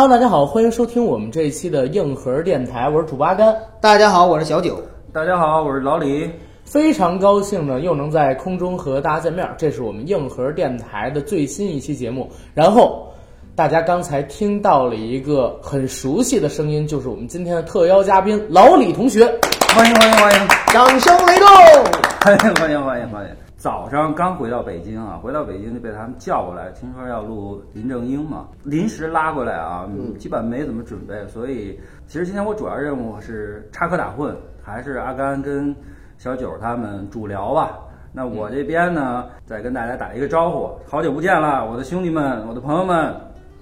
Hello，大家好，欢迎收听我们这一期的硬核电台，我是主播阿甘。大家好，我是小九。大家好，我是老李。非常高兴呢，又能在空中和大家见面。这是我们硬核电台的最新一期节目。然后，大家刚才听到了一个很熟悉的声音，就是我们今天的特邀嘉宾老李同学。欢迎欢迎欢迎，掌声雷动！欢迎欢迎欢迎欢迎！早上刚回到北京啊，回到北京就被他们叫过来，听说要录林正英嘛，临时拉过来啊，基本没怎么准备，所以其实今天我主要任务是插科打诨，还是阿甘跟小九他们主聊吧。那我这边呢，再跟大家打一个招呼，好久不见了，我的兄弟们，我的朋友们。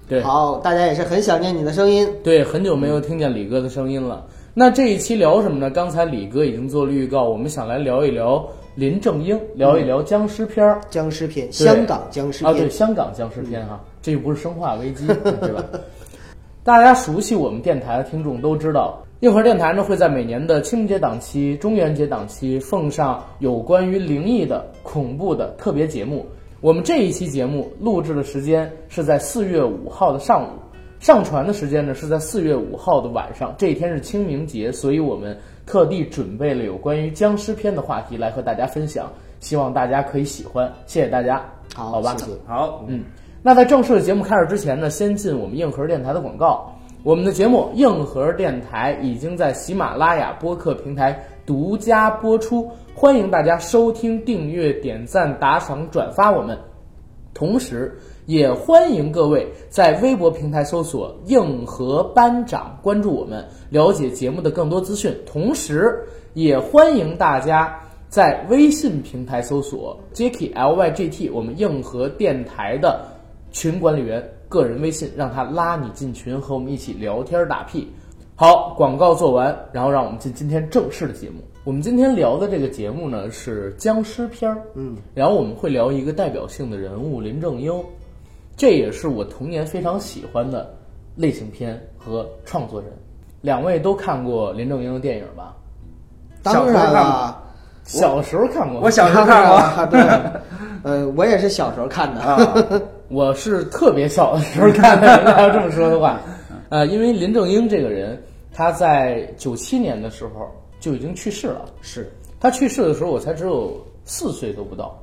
对，好，大家也是很想念你的声音。对，很久没有听见李哥的声音了。那这一期聊什么呢？刚才李哥已经做了预告，我们想来聊一聊林正英，聊一聊僵尸片儿。僵尸片，香港僵尸片啊，对，香港僵尸片哈，这又不是生化危机，对吧？大家熟悉我们电台的听众都知道，硬核电台呢会在每年的清明节档期、中元节档期奉上有关于灵异的、恐怖的特别节目。我们这一期节目录制的时间是在四月五号的上午。上传的时间呢是在四月五号的晚上，这一天是清明节，所以我们特地准备了有关于僵尸片的话题来和大家分享，希望大家可以喜欢，谢谢大家，好，好吧，谢谢好，嗯，那在正式的节目开始之前呢，先进我们硬核电台的广告。我们的节目硬核电台已经在喜马拉雅播客平台独家播出，欢迎大家收听、订阅、点赞、打赏、转发我们，同时。也欢迎各位在微博平台搜索“硬核班长”，关注我们，了解节目的更多资讯。同时，也欢迎大家在微信平台搜索 “Jacky L Y G T”，我们硬核电台的群管理员个人微信，让他拉你进群，和我们一起聊天打屁。好，广告做完，然后让我们进今天正式的节目。我们今天聊的这个节目呢是僵尸片儿，嗯，然后我们会聊一个代表性的人物林正英。这也是我童年非常喜欢的类型片和创作人。两位都看过林正英的电影吧？当然了，小时候看过。我小时候看过，对，呃，我也是小时候看的。啊，我是特别小的时候看的。要这么说的话，呃，因为林正英这个人，他在九七年的时候就已经去世了。是他去世的时候，我才只有四岁都不到。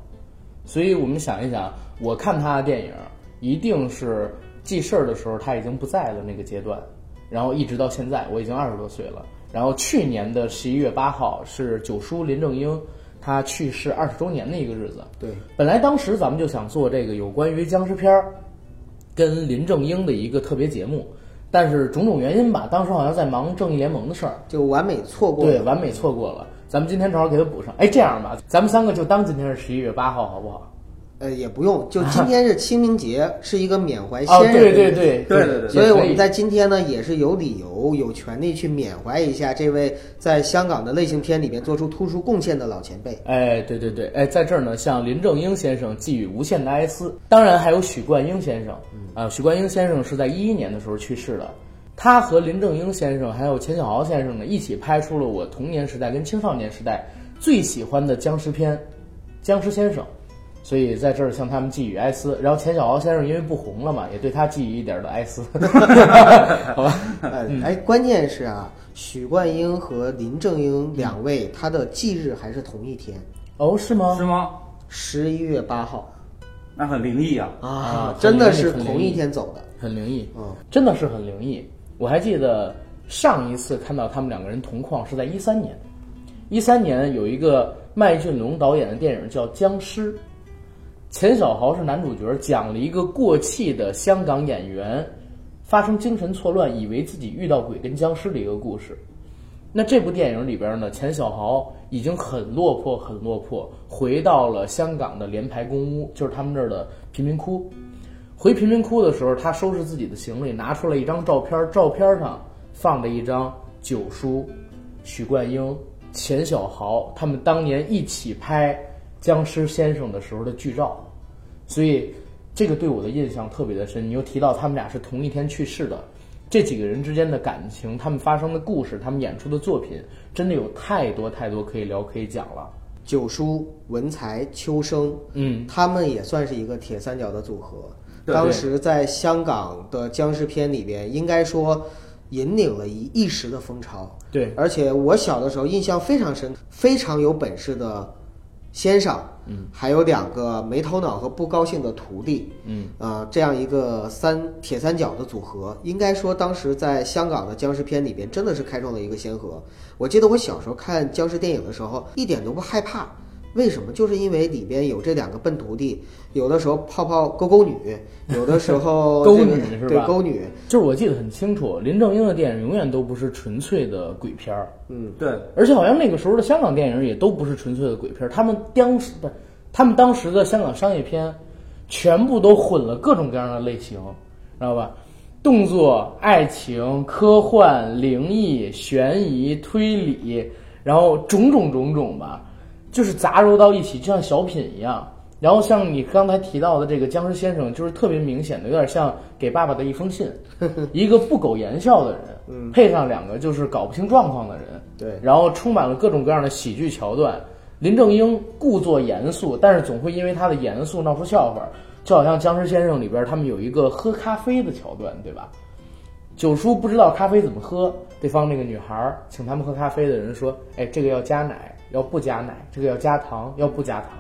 所以我们想一想，我看他的电影。一定是记事儿的时候他已经不在了那个阶段，然后一直到现在我已经二十多岁了。然后去年的十一月八号是九叔林正英他去世二十周年的一个日子。对，本来当时咱们就想做这个有关于僵尸片儿跟林正英的一个特别节目，但是种种原因吧，当时好像在忙正义联盟的事儿，就完美错过。对，完美错过了。咱们今天正好给他补上。哎，这样吧，咱们三个就当今天是十一月八号，好不好？呃，也不用，就今 天是清明节，是一个缅怀哦，先人。对对对对对对所以我们在今天呢，也是有理由、有权利去缅怀一下这位在香港的类型片里面做出突出贡献的老前辈。哎，对对对，哎，在这儿呢，向林正英先生寄予无限的哀思。当然还有许冠英先生，啊，许冠英先生是在一一年的时候去世的。他和林正英先生还有钱小豪先生呢，一起拍出了我童年时代跟青少年时代最喜欢的僵尸片《僵尸先生》。所以在这儿向他们寄予哀思，然后钱小豪先生因为不红了嘛，也对他寄予一点的哀思，好吧？哎哎，关键是啊，许冠英和林正英两位，他的忌日还是同一天，哦，是吗？是吗？十一月八号那很灵异啊！啊真的是同一天走的。很灵异，嗯，真的是很灵异。我还记得上一次看到他们两个人同框是在一三年，一三年有一个麦浚龙导演的电影叫《僵尸》，钱小豪是男主角，讲了一个过气的香港演员发生精神错乱，以为自己遇到鬼跟僵尸的一个故事。那这部电影里边呢，钱小豪已经很落魄，很落魄，回到了香港的联排公屋，就是他们这儿的贫民窟。回贫民窟的时候，他收拾自己的行李，拿出了一张照片，照片上放着一张九叔、许冠英、钱小豪他们当年一起拍《僵尸先生》的时候的剧照，所以这个对我的印象特别的深。你又提到他们俩是同一天去世的，这几个人之间的感情，他们发生的故事，他们演出的作品，真的有太多太多可以聊可以讲了。九叔、文才、秋生，嗯，他们也算是一个铁三角的组合。对当时在香港的僵尸片里边，应该说引领了一一时的风潮。对，而且我小的时候印象非常深，非常有本事的先生，嗯，还有两个没头脑和不高兴的徒弟，嗯，啊、这样一个三铁三角的组合，应该说当时在香港的僵尸片里边真的是开创了一个先河。我记得我小时候看僵尸电影的时候，一点都不害怕。为什么？就是因为里边有这两个笨徒弟，有的时候泡泡勾勾女，有的时候勾 这个女是吧对勾女，就是我记得很清楚，林正英的电影永远都不是纯粹的鬼片儿，嗯，对，而且好像那个时候的香港电影也都不是纯粹的鬼片儿，他们当时不是他们当时的香港商业片，全部都混了各种各样的类型，知道吧？动作、爱情、科幻、灵异、悬疑、推理，然后种种种种吧，就是杂糅到一起，就像小品一样。然后像你刚才提到的这个僵尸先生，就是特别明显的，有点像《给爸爸的一封信》，一个不苟言笑的人，嗯配上两个就是搞不清状况的人，对然后充满了各种各样的喜剧桥段。林正英故作严肃，但是总会因为他的严肃闹出笑话，就好像《僵尸先生》里边他们有一个喝咖啡的桥段，对吧？九叔不知道咖啡怎么喝，对方那个女孩儿请他们喝咖啡的人说：“哎，这个要加奶，要不加奶；这个要加糖，要不加糖。”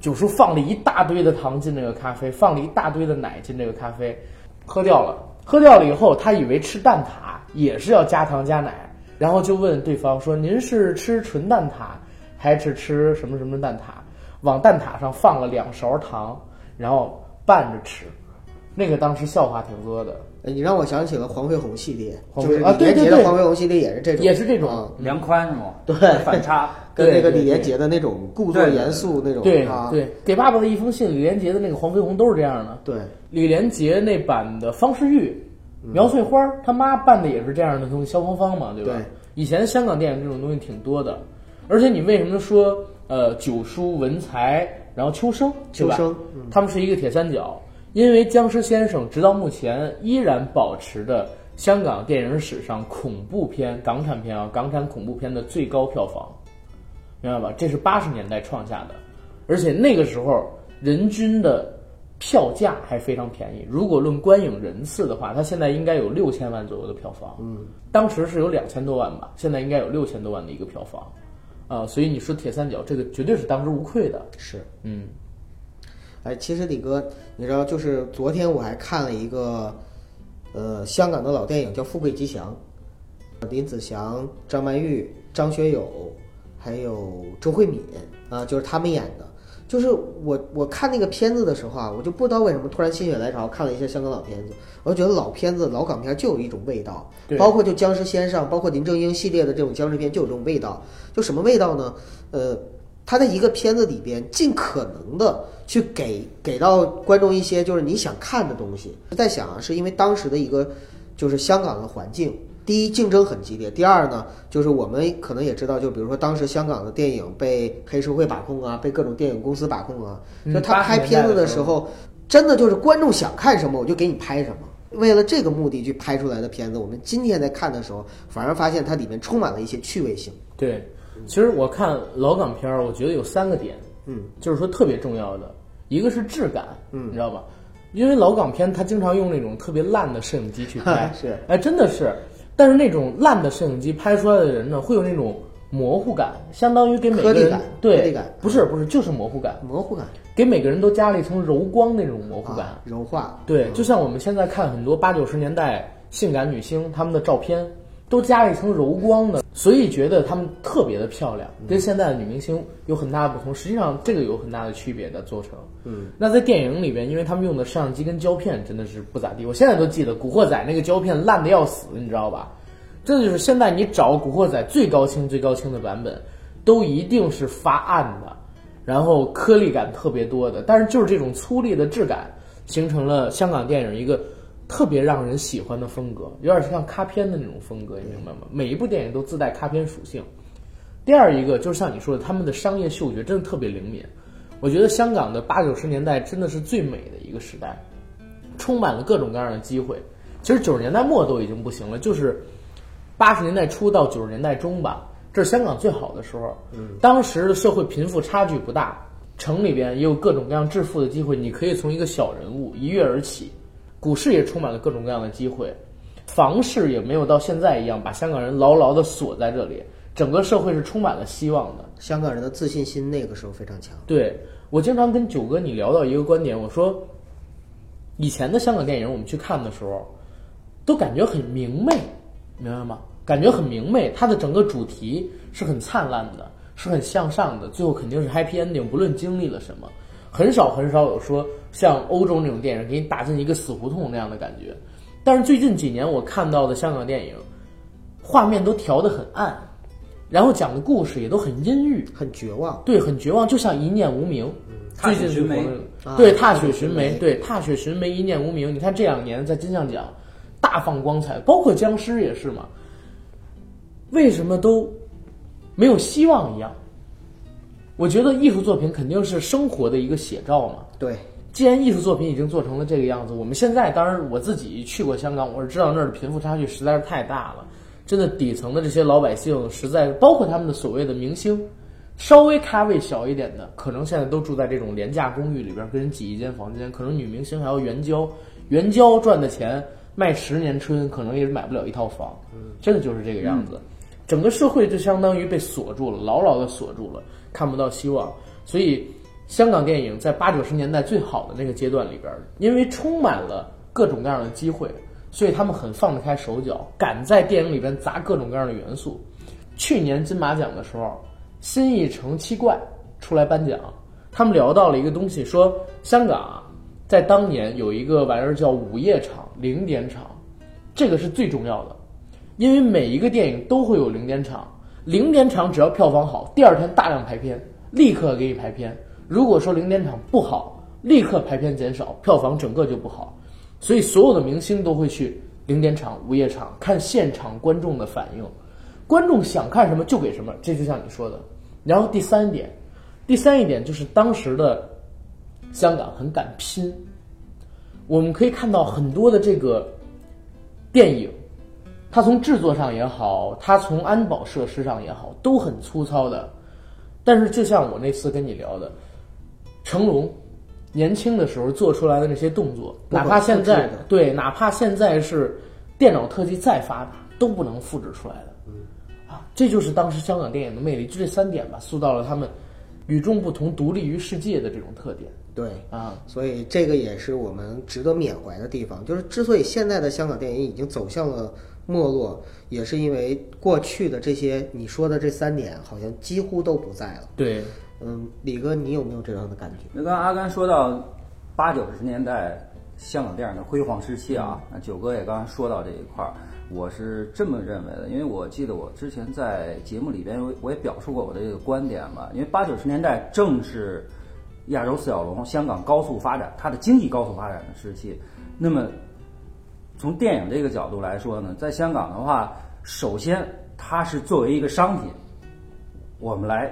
九叔放了一大堆的糖进这个咖啡，放了一大堆的奶进这个咖啡，喝掉了。喝掉了以后，他以为吃蛋挞也是要加糖加奶，然后就问对方说：“您是吃纯蛋挞，还是吃什么什么蛋挞？”往蛋挞上放了两勺糖，然后拌着吃。那个当时笑话挺多的，呃你让我想起了黄飞鸿系列，黄飞就是啊对对对李连杰的黄飞鸿系列也是这种，也是这种啊梁宽是吗？对反差。跟那个李连杰的那种故作严肃那种对啊，对，给爸爸的一封信，李连杰的那个黄飞鸿都是这样的。对李连杰那版的方世玉、苗翠花他妈扮的也是这样的东西，萧芳芳嘛，对吧？对以前香港电影这种东西挺多的，而且你为什么说呃九叔、文才，然后秋生，秋生嗯他们是一个铁三角？因为僵尸先生直到目前依然保持着香港电影史上恐怖片、港产片啊，港产恐怖片的最高票房，明白吧？这是八十年代创下的，而且那个时候人均的票价还非常便宜。如果论观影人次的话，它现在应该有六千万左右的票房。嗯，当时是有两千多万吧，现在应该有六千多万的一个票房。啊，所以你说铁三角这个绝对是当之无愧的。是。嗯，哎，其实李哥，你知道，就是昨天我还看了一个，呃，香港的老电影叫《富贵吉祥》，林子祥、张曼玉、张学友，还有周慧敏啊，就是他们演的。就是我我看那个片子的时候啊，我就不知道为什么突然心血来潮看了一下香港老片子，我就觉得老片子、老港片就有一种味道，包括就僵尸先生，包括林正英系列的这种僵尸片就有这种味道。就什么味道呢？呃，他在一个片子里边尽可能的去给给到观众一些就是你想看的东西。在想啊，是因为当时的一个就是香港的环境，第一竞争很激烈，第二呢，就是我们可能也知道，就比如说当时香港的电影被黑社会把控啊，被各种电影公司把控啊，嗯就他拍片子的时候，真的就是观众想看什么我就给你拍什么。为了这个目的去拍出来的片子，我们今天在看的时候，反而发现它里面充满了一些趣味性。对。其实我看老港片儿，我觉得有三个点，嗯，就是说特别重要的，一个是质感，嗯你知道吧？因为老港片它经常用那种特别烂的摄影机去拍是，哎，真的是。但是那种烂的摄影机拍出来的人呢，会有那种模糊感，相当于给每个人感对感不是不是就是模糊感，模糊感给每个人都加了一层柔光那种模糊感。啊，柔化，对，就像我们现在看很多八九十年代性感女星她们的照片，都加了一层柔光的，所以觉得她们特别的漂亮，跟现在的女明星有很大的不同。实际上，这个有很大的区别的做成。嗯，那在电影里边，因为他们用的摄像机跟胶片真的是不咋地，我现在都记得《古惑仔》那个胶片烂的要死，你知道吧？这就是现在你找《古惑仔》最高清、最高清的版本，都一定是发暗的，然后颗粒感特别多的。但是就是这种粗粝的质感，形成了香港电影一个特别让人喜欢的风格，有点像卡片的那种风格，你明白吗？每一部电影都自带卡片属性。第二一个就是像你说的，他们的商业嗅觉真的特别灵敏。我觉得香港的八九十年代真的是最美的一个时代，充满了各种各样的机会。其实九十年代末都已经不行了，就是八十年代初到九十年代中吧，这是香港最好的时候。嗯，当时的社会贫富差距不大，城里边也有各种各样致富的机会，你可以从一个小人物一跃而起。股市也充满了各种各样的机会，房市也没有到现在一样把香港人牢牢的锁在这里，整个社会是充满了希望的。香港人的自信心那个时候非常强。对我经常跟九哥你聊到一个观点，我说以前的香港电影我们去看的时候，都感觉很明媚，明白吗？感觉很明媚，它的整个主题是很灿烂的，是很向上的，最后肯定是 happy ending，不论经历了什么。很少很少有说像欧洲那种电影给你打进一个死胡同那样的感觉，但是最近几年我看到的香港电影，画面都调得很暗，然后讲的故事也都很阴郁，很绝望。对，很绝望，就像一念无名。踏最近是雪寻梅对踏雪寻梅，对踏雪寻梅，一念无名。你看这两年在金像奖大放光彩，包括僵尸也是嘛，为什么都没有希望一样？我觉得艺术作品肯定是生活的一个写照嘛。对，既然艺术作品已经做成了这个样子，我们现在当然我自己去过香港，我是知道那儿的贫富差距实在是太大了，真的底层的这些老百姓实在包括他们的所谓的明星，稍微咖位小一点的，可能现在都住在这种廉价公寓里边，跟人挤一间房间，可能女明星还要援交，援交赚的钱卖十年春，可能也买不了一套房，真的就是这个样子。整个社会就相当于被锁住了，牢牢的锁住了，看不到希望。所以，香港电影在八九十年代最好的那个阶段里边，因为充满了各种各样的机会，所以他们很放得开手脚，敢在电影里边砸各种各样的元素。去年金马奖的时候，新艺城七怪出来颁奖，他们聊到了一个东西，说香港啊，在当年有一个玩意儿叫午夜场、零点场，这个是最重要的。因为每一个电影都会有零点场，零点场只要票房好，第二天大量排片，立刻给你排片。如果说零点场不好，立刻排片减少，票房整个就不好。所以所有的明星都会去零点场、午夜场看现场观众的反应，观众想看什么就给什么，这就像你说的。然后第三点，第三一点就是当时的香港很敢拼，我们可以看到很多的这个电影。它从制作上也好，它从安保设施上也好，都很粗糙的。但是就像我那次跟你聊的，成龙年轻的时候做出来的那些动作，哪怕现在的对，哪怕现在是电脑特技再发达，都不能复制出来的。啊，这就是当时香港电影的魅力，就这三点吧，塑造了他们与众不同、独立于世界的这种特点对，啊。所以这个也是我们值得缅怀的地方。就是之所以现在的香港电影已经走向了没落，也是因为过去的这些你说的这三点好像几乎都不在了。对，嗯，李哥，你有没有这样的感觉？那刚刚阿甘说到八九十年代香港电影的辉煌时期啊，那九哥也刚刚说到这一块儿，我是这么认为的，因为我记得我之前在节目里边我我也表述过我的这个观点嘛，因为八九十年代正是亚洲四小龙、香港高速发展，它的经济高速发展的时期，那么。从电影这个角度来说呢，在香港的话，首先它是作为一个商品，我们来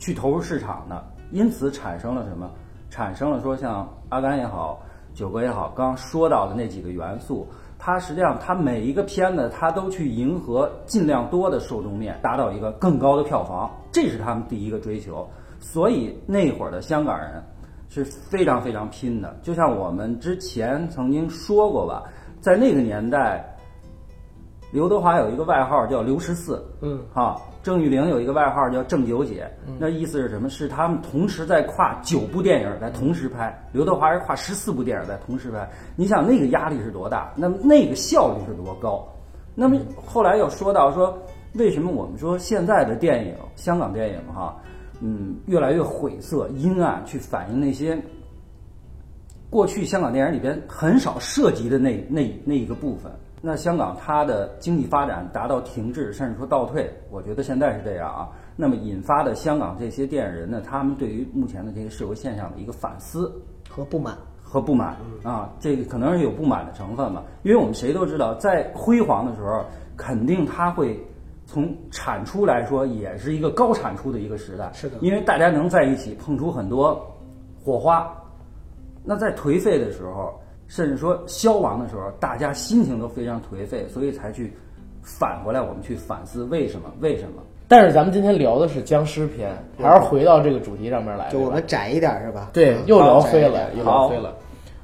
去投入市场的，因此产生了什么？产生了说像阿甘也好，九哥也好，刚刚说到的那几个元素，它实际上它每一个片子它都去迎合尽量多的受众面，达到一个更高的票房，这是他们第一个追求。所以那会儿的香港人是非常非常拼的，就像我们之前曾经说过吧。在那个年代，刘德华有一个外号叫刘十四，嗯，哈，郑裕玲有一个外号叫郑九姐，那意思是什么？是他们同时在跨九部电影在同时拍，刘德华是跨十四部电影在同时拍。你想那个压力是多大？那么那个效率是多高？那么后来又说到说，为什么我们说现在的电影，香港电影哈，嗯，越来越晦涩阴暗，去反映那些。过去香港电影里边很少涉及的那那那一个部分，那香港它的经济发展达到停滞，甚至说倒退，我觉得现在是这样啊。那么引发的香港这些电影人呢，他们对于目前的这个社会现象的一个反思和不满。和不满啊，这个可能是有不满的成分吧。因为我们谁都知道，在辉煌的时候，肯定它会从产出来说，也是一个高产出的一个时代。是的因为大家能在一起碰出很多火花。那在颓废的时候，甚至说消亡的时候，大家心情都非常颓废，所以才去返回来，我们去反思为什么？为什么？但是咱们今天聊的是僵尸片，还是回到这个主题上面来。就我们窄一点是吧？对，嗯又聊飞了，又聊飞了。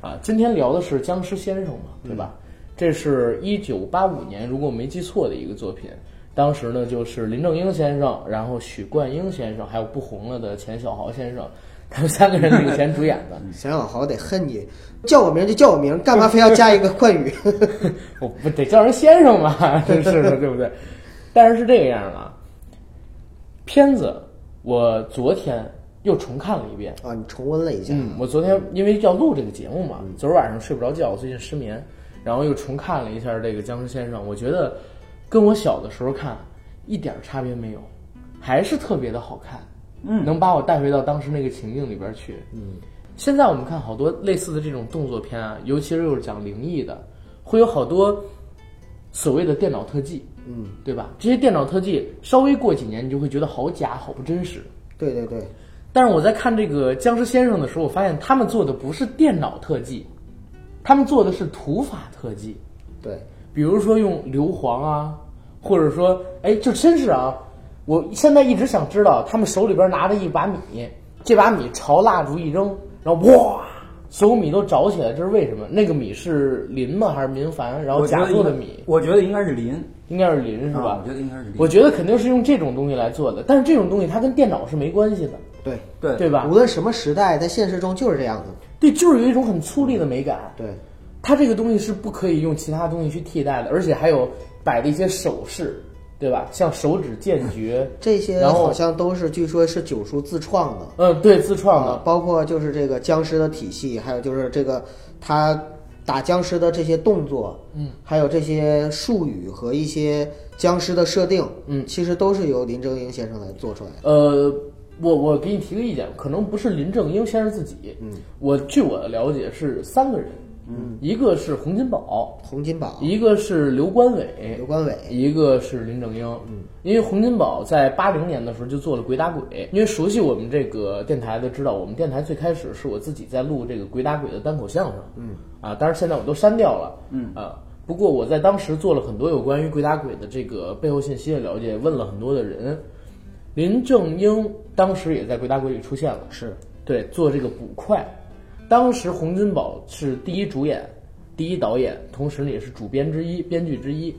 啊，今天聊的是僵尸先生嘛，对吧？这是一九八五年，如果我没记错的一个作品。当时呢，就是林正英先生，然后许冠英先生，还有不红了的钱小豪先生，他 们三个人领衔主演的。想想好得恨你，叫我名就叫我名，干嘛非要加一个冠语？我不得叫人先生嘛，真 是的，对不对？但是是这个样的啊，片子我昨天又重看了一遍。啊，你重温了一下，嗯，我昨天因为要录这个节目嘛，昨儿晚上睡不着觉，我最近失眠，然后又重看了一下这个《僵尸先生》，我觉得跟我小的时候看一点儿差别没有，还是特别的好看，嗯能把我带回到当时那个情境里边去。嗯，现在我们看好多类似的这种动作片啊，尤其是又是讲灵异的，会有好多所谓的电脑特技，嗯，对吧？这些电脑特技稍微过几年，你就会觉得好假、好不真实。对对对，但是我在看这个《僵尸先生》的时候，我发现他们做的不是电脑特技，他们做的是土法特技，对，比如说用硫磺啊，或者说，哎，就真是啊！我现在一直想知道，他们手里边拿着一把米，这把米朝蜡烛一扔，然后哇，所有米都着起来，这是为什么？那个米是磷吗？还是民矾？然后假做的米，我觉得应该是磷，应该是磷是吧？啊我觉得应该是磷。我觉得肯定是用这种东西来做的，但是这种东西它跟电脑是没关系的，对，对对吧无？论什么时代，在现实中就是这样子。对，就是有一种很粗粝的美感。对，它这个东西是不可以用其他东西去替代的，而且还有摆的一些手势，对吧？像手指剑诀，这些然后好像都是据说是九叔自创的。嗯，对，自创啊的，，包括就是这个僵尸的体系，还有就是这个他打僵尸的这些动作，嗯，还有这些术语和一些僵尸的设定，嗯其实都是由林正英先生来做出来的。呃，我我给你提个意见，可能不是林正英先生自己，嗯，我据我的了解是三个人，嗯，一个是洪金宝，洪金宝、一个是刘关伟刘，关伟，一个是林正英，嗯，因为洪金宝在八零年的时候就做了《鬼打鬼》，因为熟悉我们这个电台的知道，我们电台最开始是我自己在录这个《鬼打鬼》的单口相声，嗯，啊，但是现在我都删掉了，嗯。啊，不过我在当时做了很多有关于《鬼打鬼》的这个背后信息的了解，问了很多的人，林正英当时也在《鬼打鬼》里出现了，是。对，做这个捕快。当时洪金宝是第一主演、第一导演，同时呢也是主编之一、编剧之一。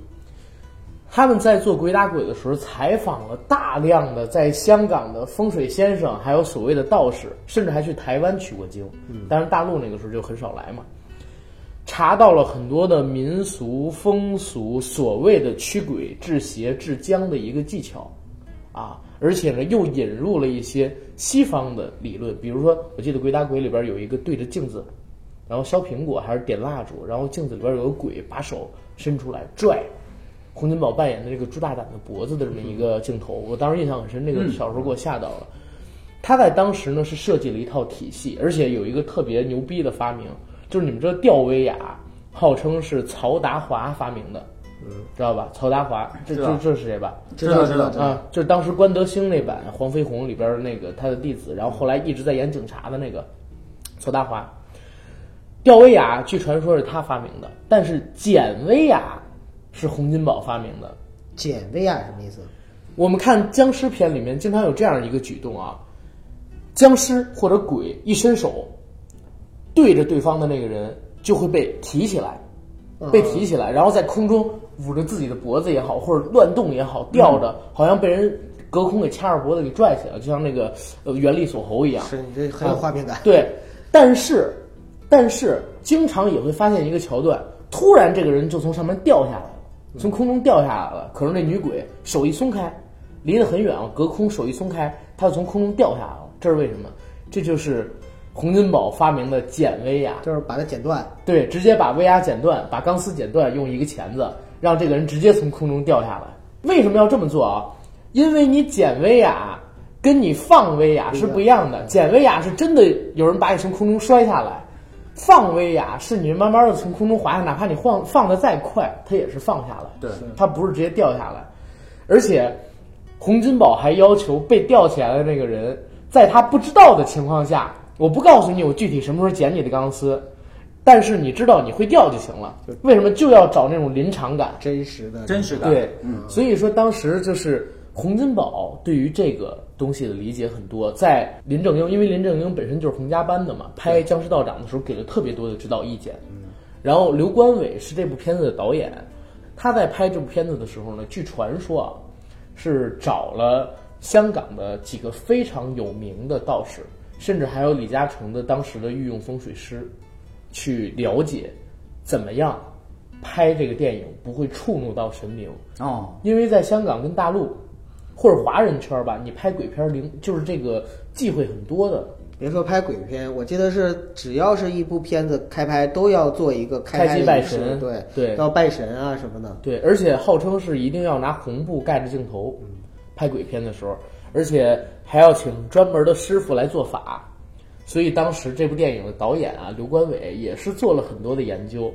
他们在做《鬼打鬼》的时候，采访了大量的在香港的风水先生，还有所谓的道士，甚至还去台湾取过经。嗯，当然大陆那个时候就很少来嘛。查到了很多的民俗风俗，所谓的驱鬼治邪治僵的一个技巧，啊，而且呢又引入了一些西方的理论，比如说，我记得《鬼打鬼》里边有一个对着镜子，然后削苹果还是点蜡烛，然后镜子里边有个鬼把手伸出来拽洪金宝扮演的这个朱大胆的脖子的这么一个镜头，我当时印象很深，那个小时候给我吓到了。他在当时呢是设计了一套体系，而且有一个特别牛逼的发明，就是你们知道吊威亚号称是曹达华发明的，嗯，知道吧？曹达华，这这这是谁吧？知道知道啊，就是当时关德兴那版《黄飞鸿》里边那个他的弟子，然后后来一直在演警察的那个曹达华。吊威亚据传说是他发明的，但是简威亚是洪金宝发明的。简威亚什么意思？我们看僵尸片里面经常有这样一个举动啊，僵尸或者鬼一伸手对着对方的那个人就会被提起来，被提起来，然后在空中捂着自己的脖子也好，或者乱动也好，吊着，好像被人隔空给掐着脖子给拽起来，就像那个呃原力锁喉一样。是你这很有画面感。对，但是但是经常也会发现一个桥段，突然这个人就从上面掉下来了，从空中掉下来了。可是那女鬼手一松开，离得很远啊，隔空手一松开，她就从空中掉下来了。这是为什么？这就是洪金宝发明的剪威亚。就是把它剪断，对，直接把威亚剪断，把钢丝剪断，用一个钳子让这个人直接从空中掉下来。为什么要这么做啊？因为你剪威亚跟你放威亚是不一样的，剪威亚是真的有人把你从空中摔下来，放威亚是你慢慢的从空中滑下，哪怕你放放的再快，它也是放下来，对，它不是直接掉下来。而且洪金宝还要求被吊起来的那个人，在他不知道的情况下，我不告诉你我具体什么时候剪你的钢丝，但是你知道你会掉就行了。为什么就要找那种临场感？真实的真实感。对，嗯，所以说当时就是洪金宝对于这个东西的理解很多，在林正英，因为林正英本身就是洪家班的嘛，拍《僵尸道长》的时候给了特别多的指导意见。然后刘关伟是这部片子的导演，他在拍这部片子的时候呢，据传说啊，是找了香港的几个非常有名的道士，甚至还有李嘉诚的当时的御用风水师，去了解怎么样拍这个电影不会触怒到神明。哦，因为在香港跟大陆或者华人圈儿吧，你拍鬼片儿灵就是这个忌讳很多的。别说拍鬼片，我记得是只要是一部片子开拍，都要做一个开开机拜神对对要拜神啊什么的。对，而且号称是一定要拿红布盖着镜头，拍鬼片的时候，而且还要请专门的师傅来做法。所以当时这部电影的导演啊，刘关伟也是做了很多的研究。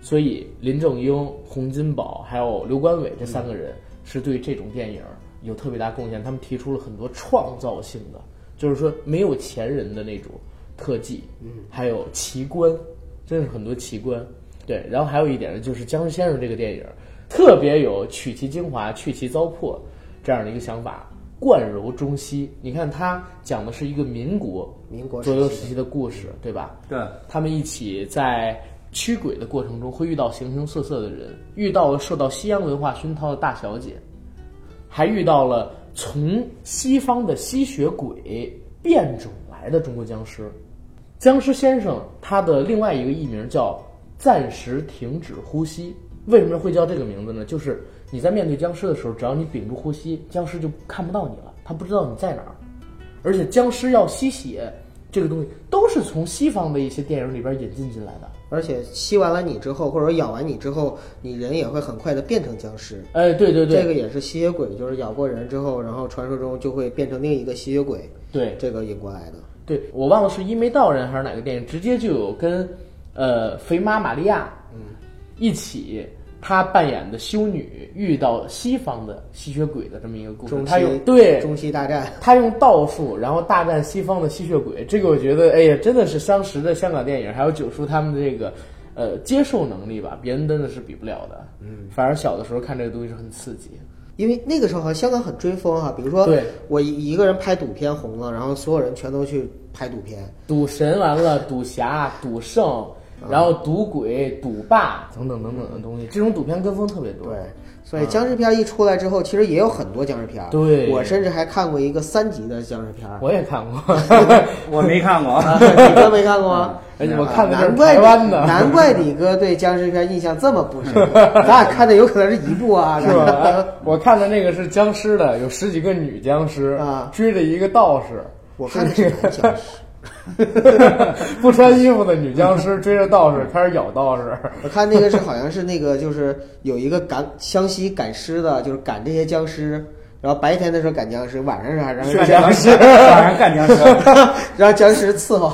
所以林正英、洪金宝还有刘关伟这三个人是对这种电影有特别大贡献，他们提出了很多创造性的，就是说没有前人的那种特技，嗯，还有奇观，真是很多奇观。对，然后还有一点呢，就是《僵尸先生》这个电影特别有取其精华、去其糟粕这样的一个想法，贯柔中西。你看，他讲的是一个民国民国左右时期时期的故事，对吧？对，他们一起在驱鬼的过程中会遇到形形色色的人，遇到了受到西洋文化熏陶的大小姐，还遇到了从西方的吸血鬼变种来的中国僵尸。僵尸先生他的另外一个艺名叫暂时停止呼吸。为什么会叫这个名字呢？就是你在面对僵尸的时候，只要你屏住呼吸，僵尸就看不到你了，他不知道你在哪儿。而且僵尸要吸血这个东西，都是从西方的一些电影里边引进进来的。而且吸完了你之后，或者咬完你之后，你人也会很快的变成僵尸。哎，对对对，这个也是吸血鬼，就是咬过人之后，然后传说中就会变成另一个吸血鬼，对这个引过来的。对，我忘了是一眉道人还是哪个电影，直接就有跟呃肥妈玛利亚嗯一起，她扮演的修女遇到西方的吸血鬼的这么一个故事。中她用西对中西大战，他用道术，然后大战西方的吸血鬼，这个我觉得，哎呀，真的是当时的香港电影还有九叔他们的这个，呃，接受能力吧，别人真的是比不了的。嗯，反而小的时候看这个东西是很刺激。因为那个时候好像香港很追风哈、比如说对我一一个人拍赌片红了，然后所有人全都去拍赌片。赌神完了，赌侠、赌圣，然后赌鬼、赌霸等等等等的东西，这种赌片跟风特别多。对，所以僵尸片一出来之后，其实也有很多僵尸片。对我甚至还看过一个三级的僵尸片。我也看过，我没看过。你哥没看过吗？而且我看的难怪难怪李哥对僵尸片印象这么不深，咱俩看的有可能是一部啊，是吧？我看的那个是僵尸的，有十几个女僵尸啊追着一个道士。我看的是男僵尸。不穿衣服的女僵尸 追着道士开始咬道士，我看那个是好像是那个就是有一个赶湘西赶尸的，就是赶这些僵尸，然后白天的时候赶僵尸，晚上是还让干僵僵尸，晚上干僵尸。让僵尸伺候。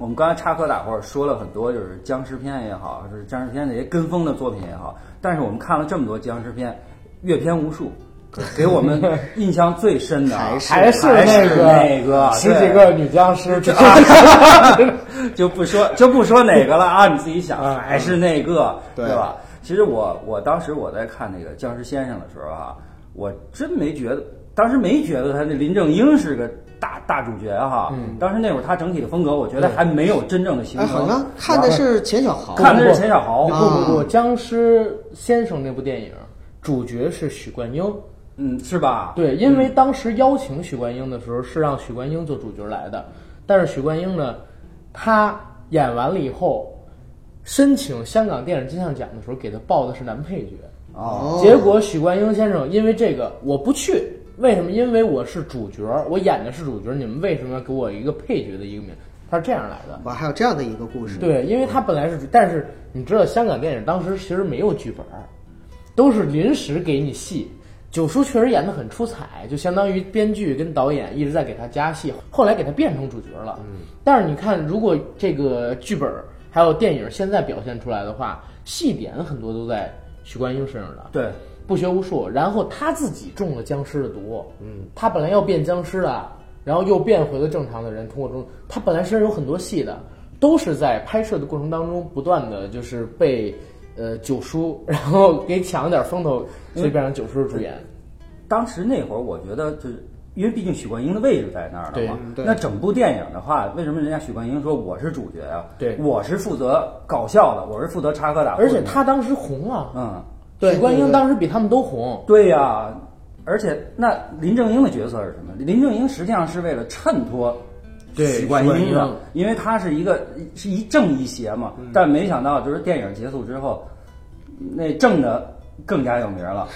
我们刚才插科打诨说了很多，就是僵尸片也好，是僵尸片那些跟风的作品也好，但是我们看了这么多僵尸片，阅片无数，给我们印象最深的啊还是还是那还个那个十几个女僵尸，就不说就不说哪个了啊，你自己想，嗯还是那个，对对吧？其实我我当时我在看那个《僵尸先生》的时候啊，我真没觉得，当时没觉得他那林正英是个大大主角哈。嗯当时那会儿他整体的风格，我觉得还没有真正的形哎，成。好像看的是钱小豪，看的是钱小豪不不不，《僵尸先生》那部电影主角是许冠英。嗯，是吧？对，因为当时邀请许冠英的时候是让许冠英做主角来的，但是许冠英呢，他演完了以后，申请香港电影金像奖的时候给他报的是男配角。哦，结果许冠英先生因为这个我不去，为什么？因为我是主角，我演的是主角，你们为什么要给我一个配角的一个名？他是这样来的。哇，还有这样的一个故事。对，因为他本来是，但是你知道香港电影当时其实没有剧本儿，都是临时给你戏。九叔确实演得很出彩，就相当于编剧跟导演一直在给他加戏，后来给他变成主角了。嗯，但是你看，如果这个剧本儿还有电影现在表现出来的话，戏点很多都在许冠英身上的。对，不学无术，然后他自己中了僵尸的毒，嗯，他本来要变僵尸的，然后又变回了正常的人。通过中，他本来身上有很多戏的，都是在拍摄的过程当中不断的就是被呃九叔，然后给抢了点风头，所以变成九叔主演。当时那会儿，我觉得就是因为毕竟许冠英的位置在那儿了嘛那整部电影的话，为什么人家许冠英说我是主角啊？对我是负责搞笑的，我是负责插科打诨。而且他当时红啊，嗯，对许冠英当时比他们都红。对呀、而且那林正英的角色是什么？林正英实际上是为了衬托对许冠英的，因为他是一个是一正一邪嘛。但没想到就是电影结束之后，那正的更加有名了。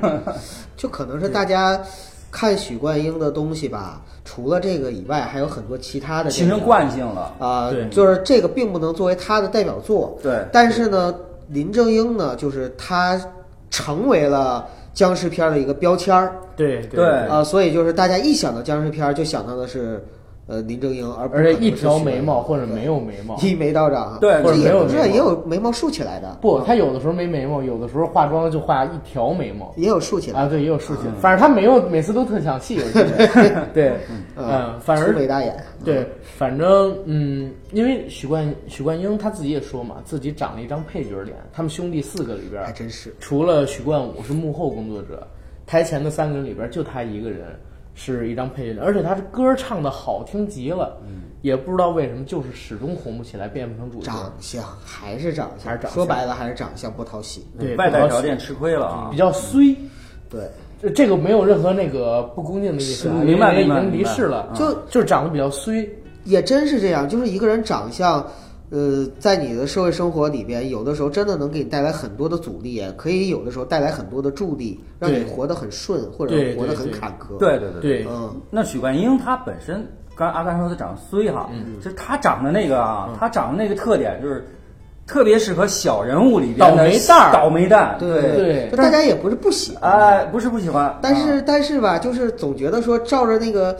就可能是大家看许冠英的东西吧，除了这个以外，还有很多其他的形成惯性了。啊、对就是这个并不能作为他的代表作。对但是呢，林正英呢，就是他成为了僵尸片的一个标签儿对对啊、所以就是大家一想到僵尸片儿，就想到的是呃林正英，而且一条眉毛或者没有眉毛。一眉道长，对或者没有也不是眉毛也有眉毛竖起来的，不，他有的时候没眉毛，有的时候化妆就画一条眉毛。也有竖起来啊，对，也有竖起来，反正他没有，每次都特抢戏，我记得。对，嗯，反粗而眉大眼，对，反正嗯，因为许冠许冠英他自己也说嘛，自己长了一张配角脸。他们兄弟四个里边还，真是。除了许冠武是幕后工作者，台前的三个人里边就他一个人是一张配角脸，而且他这歌唱的好听极了，嗯也不知道为什么就是始终红不起来，变不成主角。长相还是长相，还是长相说白了还是长相不讨喜。对，外在条件吃亏了啊比。较衰。对，这这个没有任何那个不恭敬的意思啊，明白已经离世了，就就是长得比较衰。也真是这样，就是一个人长相，呃，在你的社会生活里边，有的时候真的能给你带来很多的阻力，也可以有的时候带来很多的助力，让你活得很顺，或者活得很坎坷。，对对对对嗯，那许冠英他本身，刚阿甘说他长得衰哈，嗯其实她长的那个啊，他长的那个特点就是特别适合小人物里边的倒霉蛋儿倒霉蛋，对对就大家也不是不喜欢，哎，不是不喜欢，但是啊但是吧，就是总觉得说照着那个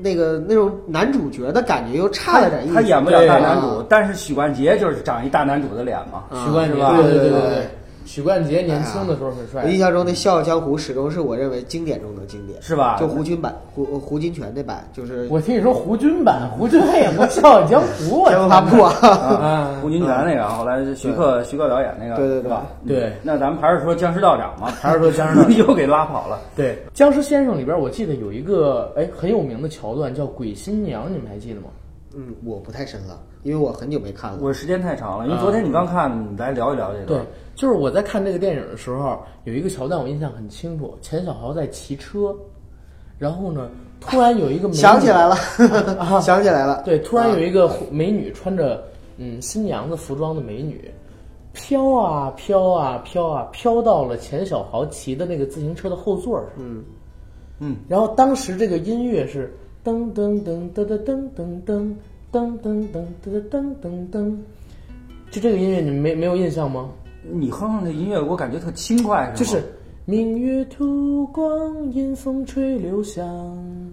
那个那种男主角的感觉又差了点意思。他演不了大男主啊，但是许冠杰就是长一大男主的脸嘛，啊许冠杰，吧？对对对对。对对，许冠杰年轻的时候很帅我。印象中那《笑傲江湖》始终是我认为经典中的经典，是吧？就胡军版胡胡金铨那版，就是我听你说胡军版，胡军还演过《笑傲江湖》，我天龙操八部啊。啊！胡金铨那个，后来徐克徐克导演那个，对对对吧？对嗯那咱们还是说僵尸道长嘛，还是说僵尸道长 又给拉跑了。对，《僵尸先生》里边，我记得有一个哎很有名的桥段叫鬼新娘，你们还记得吗？嗯，我不太深了，因为我很久没看了。我时间太长了，因为昨天你刚看，你来聊一聊这个对。，就是我在看这个电影的时候，有一个桥段我印象很清楚，钱小豪在骑车，然后呢，突然有一个美女 想起来了，啊想起来了。对，突然有啊一个美女穿着嗯新娘子服装的美女，飘啊飘啊飘啊飘到了钱小豪骑的那个自行车的后座上。嗯嗯，然后当时这个音乐是噔噔噔噔噔噔噔噔噔噔噔噔噔噔噔，就这个音乐你们没没有印象吗？你哼哼的音乐，我感觉特轻快，吗就是明月吐光，阴风吹柳香。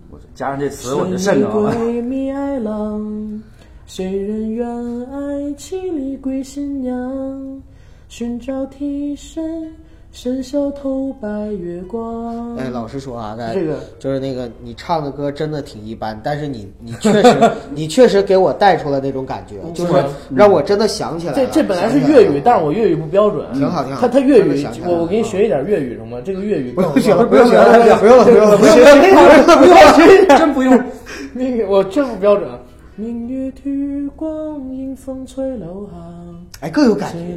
我加上这词，我就瘆得慌了。闺蜜爱郎，谁人愿爱七里归新娘？寻找替身，深宵偷白月光。哎，老实说啊，该 这个就是那个你唱的歌真的挺一般，但是你 你确实你确实给我带出了那种感觉，就是让我真的想起来了。这这本来是粤语，但是我粤语不标准。挺好挺好他他粤语我我给你学一点粤语什么？这个粤语不更用学了，不不用学了，不用了，不用了，不用 了，不用了，不用学一点。真不用。那个我真不标准。明月吐光，阴风吹柳巷。哎，更有感觉？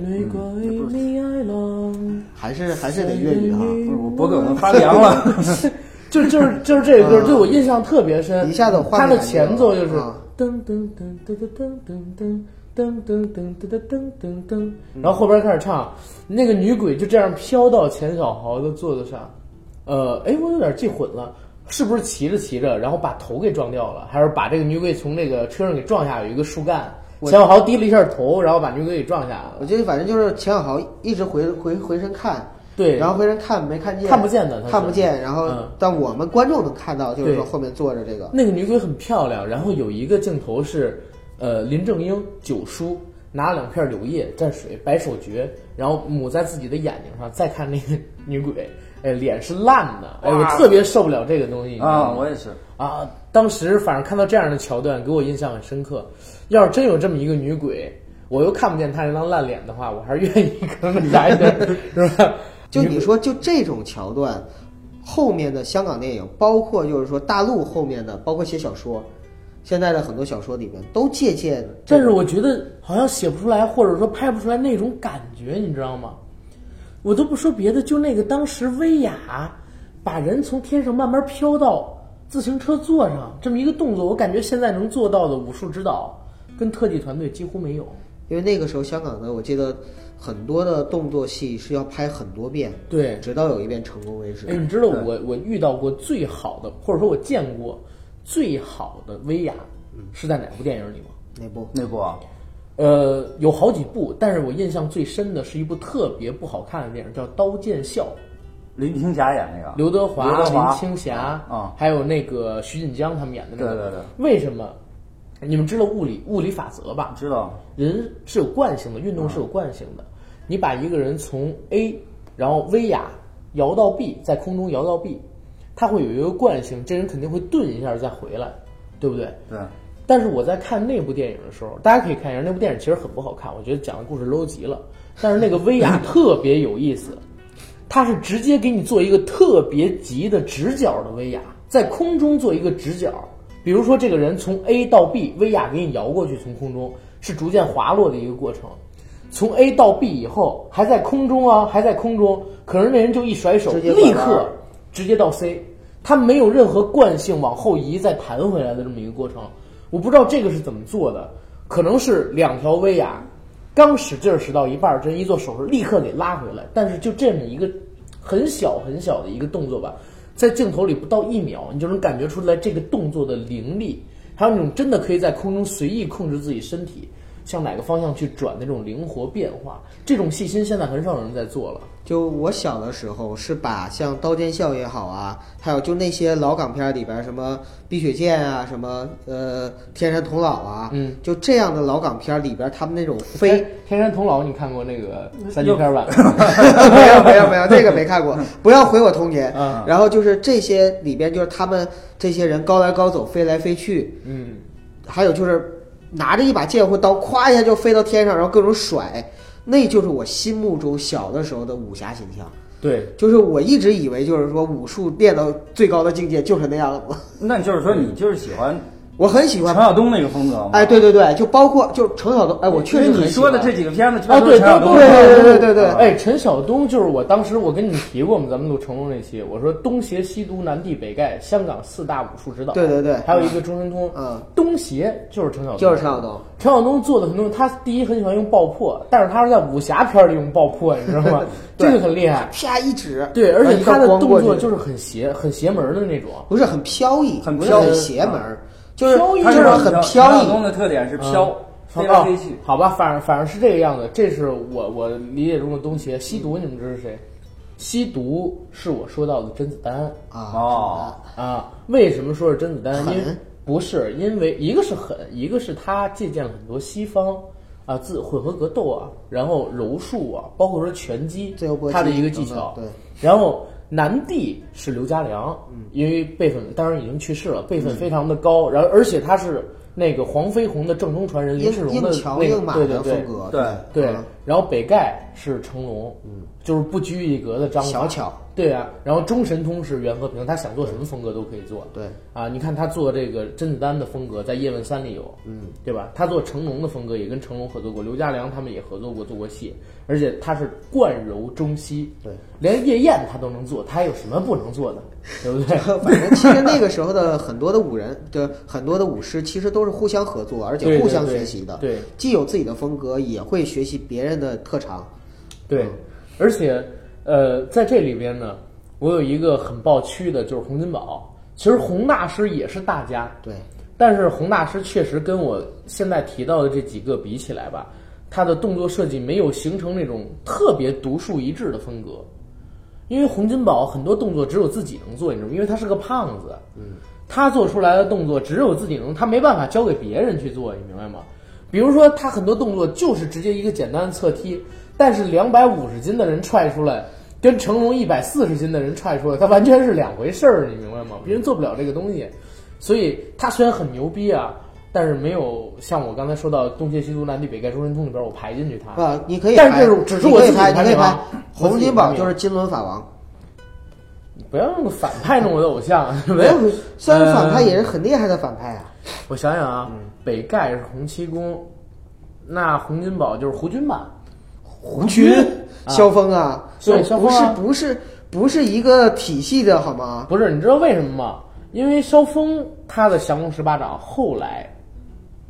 还是还是得粤语哈。不是我脖梗子发凉了。就就是就是这个歌，对我印象特别深。一下子有画它的前奏就是啊噔噔噔噔噔噔噔噔噔噔噔噔噔噔噔，然后后边开始唱，那个女鬼就这样飘到钱小豪的座子上。呃，哎，我有点记混了，是不是骑着骑着，然后把头给撞掉了，还是把这个女鬼从这个车上给撞下？有一个树干，我钱小豪低了一下头，然后把女鬼给撞下来了。我记得反正就是钱小豪一直回回回身看，对，然后回身看没看见，看不见的看不见。然后嗯但我们观众能看到，就是说后面坐着这个，那个女鬼很漂亮，然后有一个镜头是，呃，林正英九叔拿两片柳叶蘸水摆手诀，然后抹在自己的眼睛上，再看那个女鬼，哎，脸是烂的，哎，我特别受不了这个东西啊，我也是。啊，当时反正看到这样的桥段，给我印象很深刻。要是真有这么一个女鬼，我又看不见她那张烂脸的话，我还是愿意可能 来的，是吧？就你说就这种桥段，后面的香港电影，包括就是说大陆后面的，包括写小说，现在的很多小说里面都借鉴。但是我觉得好像写不出来，或者说拍不出来那种感觉，你知道吗？我都不说别的，就那个当时威亚把人从天上慢慢飘到自行车座上这么一个动作，我感觉现在能做到的武术指导跟特技团队几乎没有。因为那个时候香港的，我记得很多的动作戏是要拍很多遍，对，直到有一遍成功为止哎，。你知道我我遇到过最好的，或者说我见过最好的威亚是在哪部电影里吗？哪部哪部啊，呃，有好几部，但是我印象最深的是一部特别不好看的电影，叫《刀剑笑》，林青霞演那个，刘德华、德华林青霞啊还有那个徐锦江他们演的那个。对对对为什么？你们知道物理物理法则吧？知道人是有惯性的，运动是有惯性的。你把一个人从 A，然后威亚摇到 B，在空中摇到 B，他会有一个惯性，这人肯定会顿一下再回来，对不对？对，但是我在看那部电影的时候，大家可以看一下，那部电影其实很不好看，我觉得讲的故事 low 极了。但是那个威亚特别有意思，它是直接给你做一个特别急的直角的威亚，在空中做一个直角。比如说这个人从 A 到 B，威亚给你摇过去，从空中是逐渐滑落的一个过程。从 A 到 B 以后还在空中啊，还在空中，可是那人就一甩手，立刻直接到 C，他没有任何惯性往后移再弹回来的这么一个过程。我不知道这个是怎么做的，可能是两条威亚刚使劲儿使到一半，这一做手势立刻给拉回来，但是就这么一个很小很小的一个动作吧，在镜头里不到一秒，你就能感觉出来这个动作的凌厉，还有那种真的可以在空中随意控制自己身体向哪个方向去转的这种灵活变化，这种细心现在很少有人在做了。就我小的时候是把像《刀剑笑》也好啊，还有就那些老港片里边什么《碧血剑》啊，什么呃《天山童姥》啊，嗯，就这样的老港片里边，他们那种飞哎，天山童姥，你看过那个三级片版？没有没有没有，这个没看过，不要毁我童年。嗯然后就是这些里边，就是他们这些人高来高走，飞来飞去，嗯，还有就是拿着一把剑或刀，咵一下就飞到天上，然后各种甩，那就是我心目中小的时候的武侠形象。对，就是我一直以为，就是说武术练到最高的境界就是那样子。那就是说你就是喜欢我很喜欢，陈晓东那个风格吗？哎，对对对，就包括就陈晓东，哎，我确实你说的这几个片子，啊，对，陈晓东对对对对对对。哎，陈晓东就是我当时我跟你们提过嘛，咱们录成龙那期，我说东邪西毒南帝北丐，香港四大武术指导，对对对。还有一个中神通，嗯，东邪就是陈晓东，就是陈晓东。陈晓东做的很多，他第一很喜欢用爆破，但是他是在武侠片里用爆破，你知道吗？这个很厉害。啪一指，对，而且他的动作就是很邪、很邪门的那种。不是很飘逸，很飘逸。很邪门儿，就是就是很飘逸。的特点是飘，飞来飞去哦。好吧，反正反正是这个样子。这是我我理解中的东邪。吸毒你们知道是谁？吸毒是我说到的甄子丹啊，哦，啊。为什么说是甄子丹？因为不是因为一个是狠，一个是他借鉴了很多西方啊自混合格斗啊，然后柔术啊，包括说拳击他的一个技巧。对，然后南帝是刘家良，因为辈分当然已经去世了，辈分非常的高，然后而且他是那个黄飞鸿的正宗传人林世荣的那个对对对对然后北丐是成龙，嗯，就是不拘一格的章法。小巧，对啊，然后中神通是袁和平，他想做什么风格都可以做，对。啊，你看他做这个甄子丹的风格，在《叶问三》里有，嗯，对吧？他做成龙的风格也跟成龙合作过，刘家良他们也合作过做过戏，而且他是贯柔中西，对，连夜宴他都能做，他有什么不能做的，对不对？反正其实那个时候的很多的武人 的很多的武师，其实都是互相合作，而且互相学习的。对。既有自己的风格，也会学习别人的特长。对，而且呃，在这里边呢，我有一个很爆区的，就是洪金宝。其实洪大师也是大家，对，但是洪大师确实跟我现在提到的这几个比起来吧，他的动作设计没有形成那种特别独树一帜的风格。因为洪金宝很多动作只有自己能做，你知道吗？因为他是个胖子，嗯，他做出来的动作只有自己能，他没办法交给别人去做，你明白吗？比如说他很多动作就是直接一个简单的侧踢，但是两百五十斤的人踹出来，跟成龙一百四十斤的人踹出来，他完全是两回事儿，你明白吗？别人做不了这个东西，所以他虽然很牛逼啊，但是没有像我刚才说到东邪西毒南帝北丐中神通里边我排进去他。啊，你可以但排，是只是我自己排你可以排洪金宝就是金轮法王，不要用反派弄我的偶像，没 有？，虽然反派也是很厉害的反派啊。我想想啊，北丐是洪七公，那洪金宝就是胡军吧？胡军、萧峰啊，对不是萧峰啊不是不是一个体系的好吗？不是，你知道为什么吗？因为萧峰他的降龙十八掌后来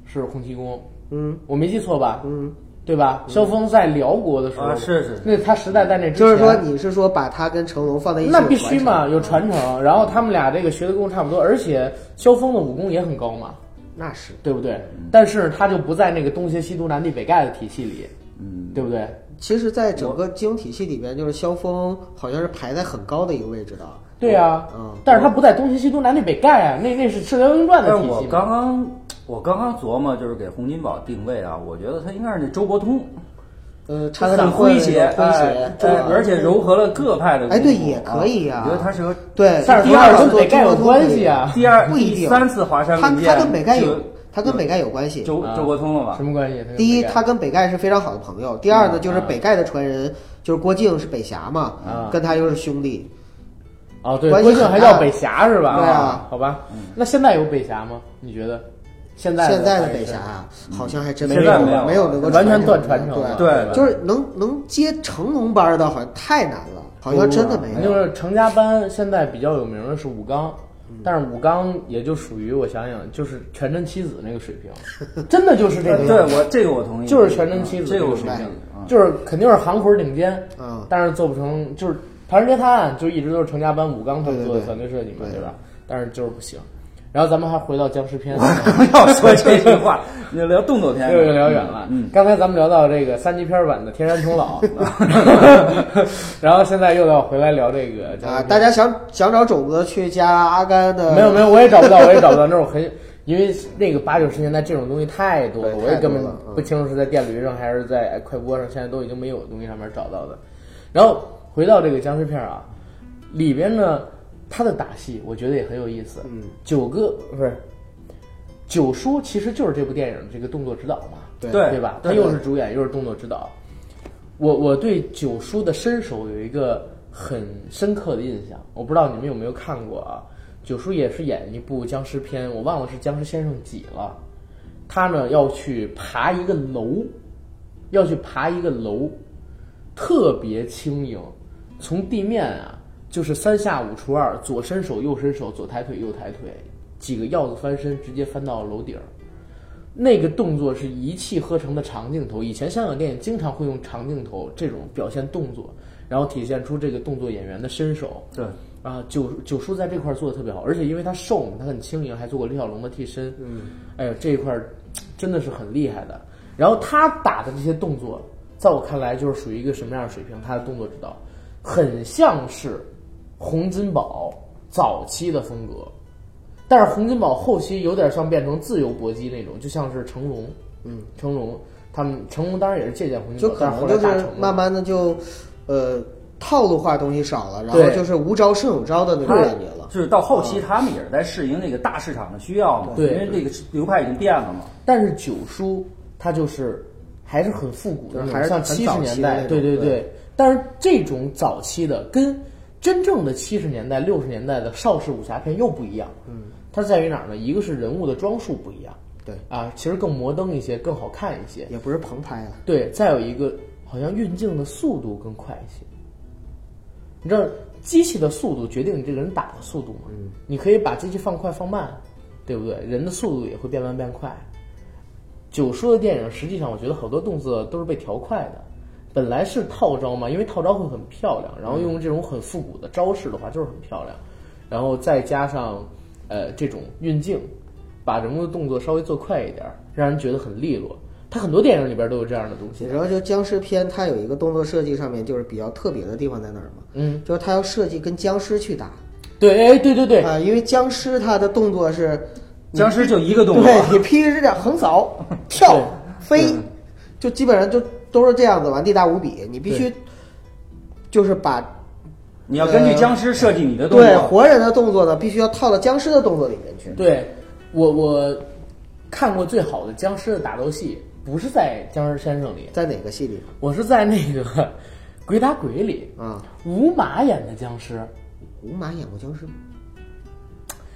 是洪七公，嗯我没记错吧？嗯，对吧？萧峰在辽国的时候，啊是是那他时代在那之前，就是说你是说把他跟成龙放在一起？那必须嘛，？有传承，然后他们俩这个学的功差不多，而且萧峰的武功也很高嘛，那是对不对？但是他就不在那个东邪西毒南帝北丐的体系里，嗯，对不对？其实，在整个金庸体系里边，就是萧峰好像是排在很高的一个位置的。对呀、嗯但是他不在东西西毒南帝北丐啊，那那是《射雕英雄传》的体系我。刚刚我刚刚琢磨，就是给洪金宝定位啊，我觉得他应该是那周伯通，呃，插科很诙谐，诙谐而且糅合了各派的。哎对也可以呀啊我觉得他是个对，但是第二跟北丐有关系啊，第二不一定第三次华山他论剑，他跟北丐有就他跟北丐有关系。啊周周伯通了吧什？么关系？第一，他跟北丐是非常好的朋友；第二呢，嗯就是北丐的传人就是郭靖是北侠嘛啊，跟他又是兄弟。哦，对，郭靖还叫北侠是吧？对啊好吧，那现在有北侠吗？你觉得？现在现在的北侠啊，好像还真没有有没有没有能够完全断传传承对，对就是能能接成龙班的，好像太难了，好像真的没有。就是成家班现在比较有名的是武刚，嗯但是武钢也就属于我想想，就是全真七子那个水平，真的就是这个对，我这个我同意，就是全真七子这个水平啊。就是肯定是行魂顶尖，嗯，但是做不成，就是《唐人街探案》就一直都是成家班武钢他们做的团队设计嘛，对。对吧？但是就是不行。然后咱们还回到僵尸片，不要说这句话，你聊动作片，又又聊远了。嗯，刚才咱们聊到这个三级片版的《天山童姥》然后现在又要回来聊这个啊，大家想想找种子去加阿甘的，没有没有，我也找不到，我也找不到那种很，因为那个八九十年代这种东西太多了，我也根本不清楚是在电驴上还是在快播上，现在都已经没有的东西上面找到的。然后回到这个僵尸片啊，里边呢，它的打戏我觉得也很有意思。嗯，九哥不是九叔，其实就是这部电影的这个动作指导嘛，对对对吧？他又是主演又是动作指导。我我对九叔的身手有一个很深刻的印象，我不知道你们有没有看过啊？九叔也是演一部僵尸片，我忘了是《僵尸先生几》了。他呢要去爬一个楼，要去爬一个楼，特别轻盈，从地面啊就是三下五除二，左伸手右伸手，左抬腿右抬腿，几个鹞子翻身直接翻到楼顶儿。那个动作是一气呵成的长镜头，以前香港电影经常会用长镜头这种表现动作，然后体现出这个动作演员的身手。对，啊，九九叔在这块儿做的特别好，而且因为他瘦嘛，他很轻盈，还做过李小龙的替身。嗯，哎呦，这一块儿真的是很厉害的。然后他打的这些动作，在我看来就是属于一个什么样的水平？他的动作指导很像是洪金宝早期的风格，但是洪金宝后期有点像变成自由搏击那种，就像是成龙。嗯，成龙他们成龙当然也是借鉴洪金宝，但是后可能就是来大成慢慢的就，呃，套路化东西少了，然后就是无招胜有招的那种他感觉了。就是到后期他们也是在适应这个大市场的需要嘛，对因为这个流派已经变了嘛。但是九叔他就是还是很复古的那种，像就是还是像七十年代，对对对但是这种早期的跟真正的七十年代、六十年代的邵氏武侠片又不一样。嗯，它在于哪儿呢？一个是人物的装束不一样，对啊，其实更摩登一些，更好看一些。也不是棚拍了，对，再有一个好像运镜的速度更快一些。你知道机器的速度决定你这个人打的速度吗？嗯，你可以把机器放快放慢，对不对？人的速度也会变慢变快。九叔的电影实际上我觉得好多动作都是被调快的，本来是套招嘛，因为套招会很漂亮，然后用这种很复古的招式的话就是很漂亮，然后再加上呃这种运镜，把人物的动作稍微做快一点，让人觉得很利落。他很多电影里边都有这样的东西你。知道就僵尸片它有一个动作设计上面就是比较特别的地方在哪儿吗？嗯，就是它要设计跟僵尸去打对，哎，对对对，啊、因为僵尸它的动作是僵尸就一个动作，对你劈着这样横扫、跳、飞，就基本上就都是这样子，玩地大无比。你必须就是把你要根据僵尸设计你的动作。对活人的动作呢，必须要套到僵尸的动作里面去。对我我看过最好的僵尸的打斗戏，不是在《僵尸先生》里，在哪个戏里我是在那个《鬼打鬼》里，啊？吴马演的僵尸，吴马演过僵尸吗？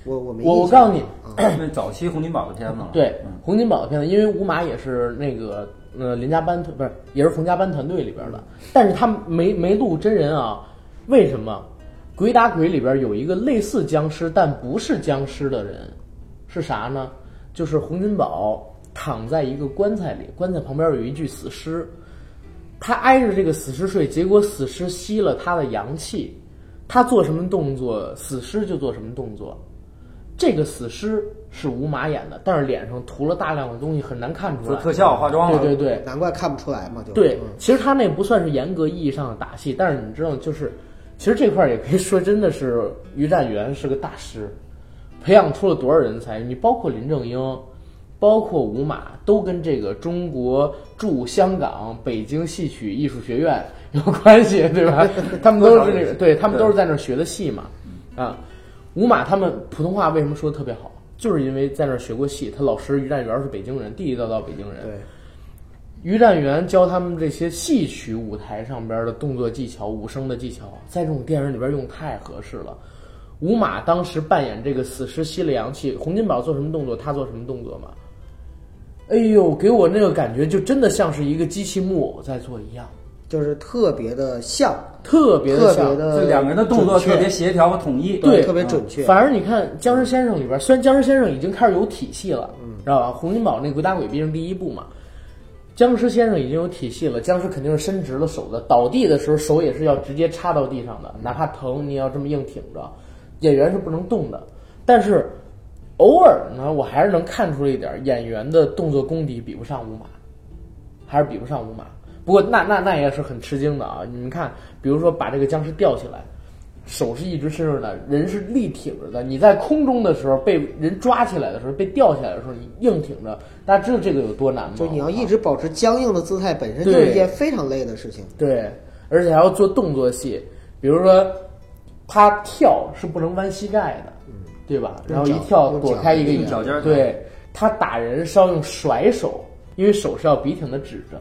我我没我我告诉你啊，那早期洪金宝的片子了。对嗯，洪金宝的片子，因为吴马也是那个呃林家班不是也是洪家班团队里边的，但是他没没录真人啊，为什么？《鬼打鬼》里边有一个类似僵尸但不是僵尸的人，是啥呢？就是洪金宝躺在一个棺材里，棺材旁边有一具死尸，他挨着这个死尸睡，结果死尸吸了他的阳气，他做什么动作，死尸就做什么动作。这个死尸是吴马演的，但是脸上涂了大量的东西，很难看出来。做特效化妆了。对对对难怪看不出来嘛，就对嗯，其实他那不算是严格意义上的打戏，但是你知道，就是其实这块儿也可以说，真的是于占元是个大师，培养出了多少人才？你包括林正英，包括吴马，都跟这个中国驻香港、北京戏曲艺术学院有关系，对吧？他们都是这个，对他们都是在那儿学的戏嘛，啊。吴马他们普通话为什么说的特别好？就是因为在那儿学过戏，他老师于占元是北京人，地地道道北京人。对，于占元教他们这些戏曲舞台上边的动作技巧、武生的技巧，在这种电影里边用太合适了。吴马当时扮演这个死尸吸了阳气，洪金宝做什么动作，他做什么动作嘛？哎呦，给我那个感觉就真的像是一个机器木偶在做一样，就是特别的像，特别的像。特别的就两个人的动作特别协调和统一。对特别准确。反而你看《僵尸先生》里边，虽然《僵尸先生》已经开始有体系了，嗯知道吧？洪金宝那《鬼打鬼》毕竟第一部嘛，僵尸先生已经有体系了，僵尸肯定是伸直了手的，倒地的时候手也是要直接插到地上的，哪怕疼你也要这么硬挺着，演员是不能动的。但是偶尔呢，我还是能看出来一点，演员的动作功底比不上吴马，还是比不上吴马。不过那那那也是很吃惊的啊！你们看，比如说把这个僵尸吊起来，手是一直伸着的，人是立挺着的。你在空中的时候被人抓起来的时候，被吊起来的时候，你硬挺着，大家知道这个有多难吗？就你要一直保持僵硬的姿态，本身就是一件非常累的事情。对，而且还要做动作戏，比如说他跳是不能弯膝盖的，对吧？然后一跳躲开一个用脚尖对他打人是要用甩手，因为手是要笔挺的指着，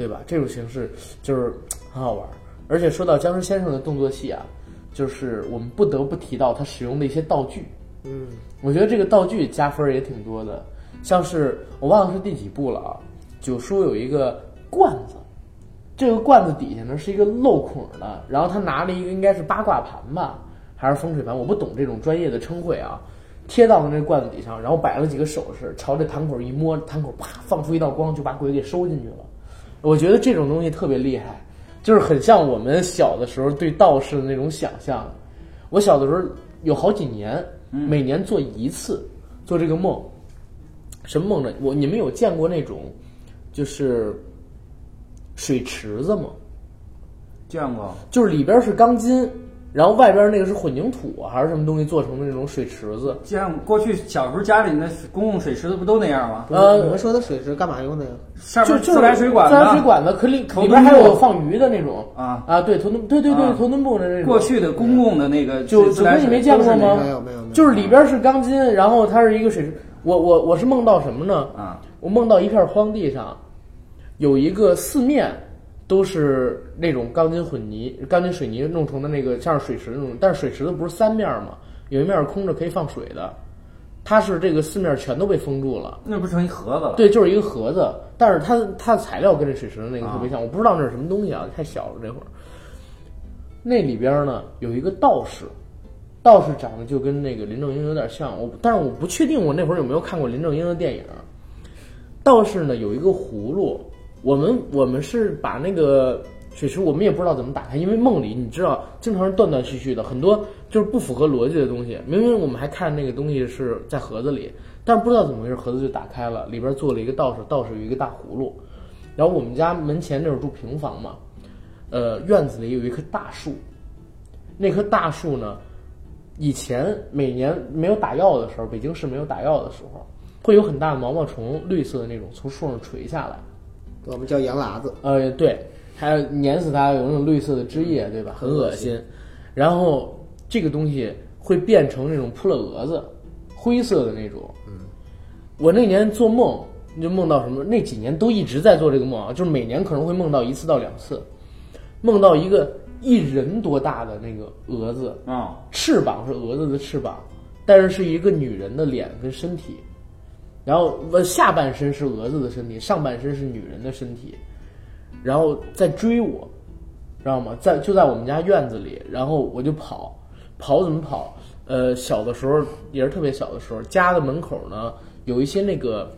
对吧？这种形式就是很好玩儿。而且说到僵尸先生的动作戏啊，就是我们不得不提到他使用的一些道具。嗯，我觉得这个道具加分儿也挺多的，像是我忘了是第几部了啊。九叔有一个罐子，这个罐子底下呢是一个镂孔的，然后他拿了一个应该是八卦盘吧，还是风水盘，我不懂这种专业的称谓啊。贴到了那罐子底下，然后摆了几个手势，朝着坛口一摸，坛口啪放出一道光，就把鬼给收进去了。我觉得这种东西特别厉害，就是很像我们小的时候对道士的那种想象。我小的时候有好几年，每年做一次，做这个梦。什么梦呢？我你们有见过那种，就是水池子吗？见过，就是里边是钢筋，然后外边那个是混凝土啊还是什么东西做成的那种水池子。见过。过去小时候家里那公共水池子不都那样吗？呃你们说的水池干嘛用的呀？上面就就自来水管自来水子。管子，可里头里边还有放鱼的那种啊啊，对，头墩，对对对，啊头墩布的那种。过去的公共的那个就自来水就跟你没见过吗没有没有没有，就是里边是钢筋，然后它是一个水池。我我我是梦到什么呢？啊，我梦到一片荒地上，有一个四面都是那种钢筋混泥、钢筋水泥弄成的那个像是水池那种，但是水池子不是三面吗？有一面是空着可以放水的，它是这个四面全都被封住了。那不成一盒子了？对，就是一个盒子，但是它它的材料跟这水池的那个啊特别像，我不知道那是什么东西啊，太小了这会儿。那里边呢有一个道士，道士长得就跟那个林正英有点像，我但是我不确定我那会儿有没有看过林正英的电影。道士呢有一个葫芦，我们我们是把那个水池，我们也不知道怎么打开，因为梦里你知道经常是断断续续的，很多就是不符合逻辑的东西。明明我们还看那个东西是在盒子里，但不知道怎么回事，盒子就打开了，里边坐了一个道士，道士有一个大葫芦。然后我们家门前那会儿住平房嘛，呃，院子里有一棵大树，那棵大树呢，以前每年没有打药的时候，北京市没有打药的时候，会有很大的毛毛虫，绿色的那种从树上垂下来。我们叫羊喇子，呃，对，还有碾死它有那种绿色的汁液，对吧？很恶心。然后这个东西会变成那种扑了蛾子，灰色的那种。嗯，我那年做梦就梦到什么？那几年都一直在做这个梦啊，就是每年可能会梦到一次到两次，梦到一个一人多大的那个蛾子，啊，翅膀是蛾子的翅膀，但是是一个女人的脸跟身体，然后下半身是蛾子的身体，上半身是女人的身体，然后在追我，知道吗？在就在我们家院子里，然后我就跑，跑怎么跑？呃，小的时候也是特别小的时候，家的门口呢有一些那个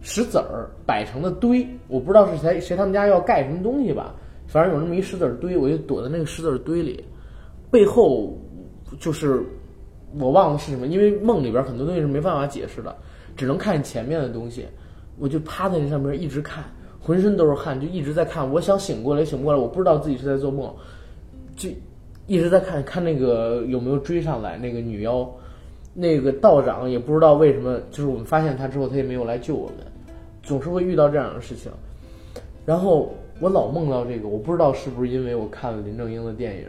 石子儿摆成的堆，我不知道是谁谁他们家要盖什么东西吧，反正有那么一石子儿堆，我就躲在那个石子儿堆里，背后就是我忘了是什么，因为梦里边很多东西是没办法解释的，只能看前面的东西，我就趴在那上面一直看，浑身都是汗，就一直在看。我想醒过来，醒不过来，我不知道自己是在做梦，就一直在看看那个有没有追上来那个女妖。那个道长也不知道为什么，就是我们发现他之后，他也没有来救我们，总是会遇到这样的事情。然后我老梦到这个，我不知道是不是因为我看了林正英的电影，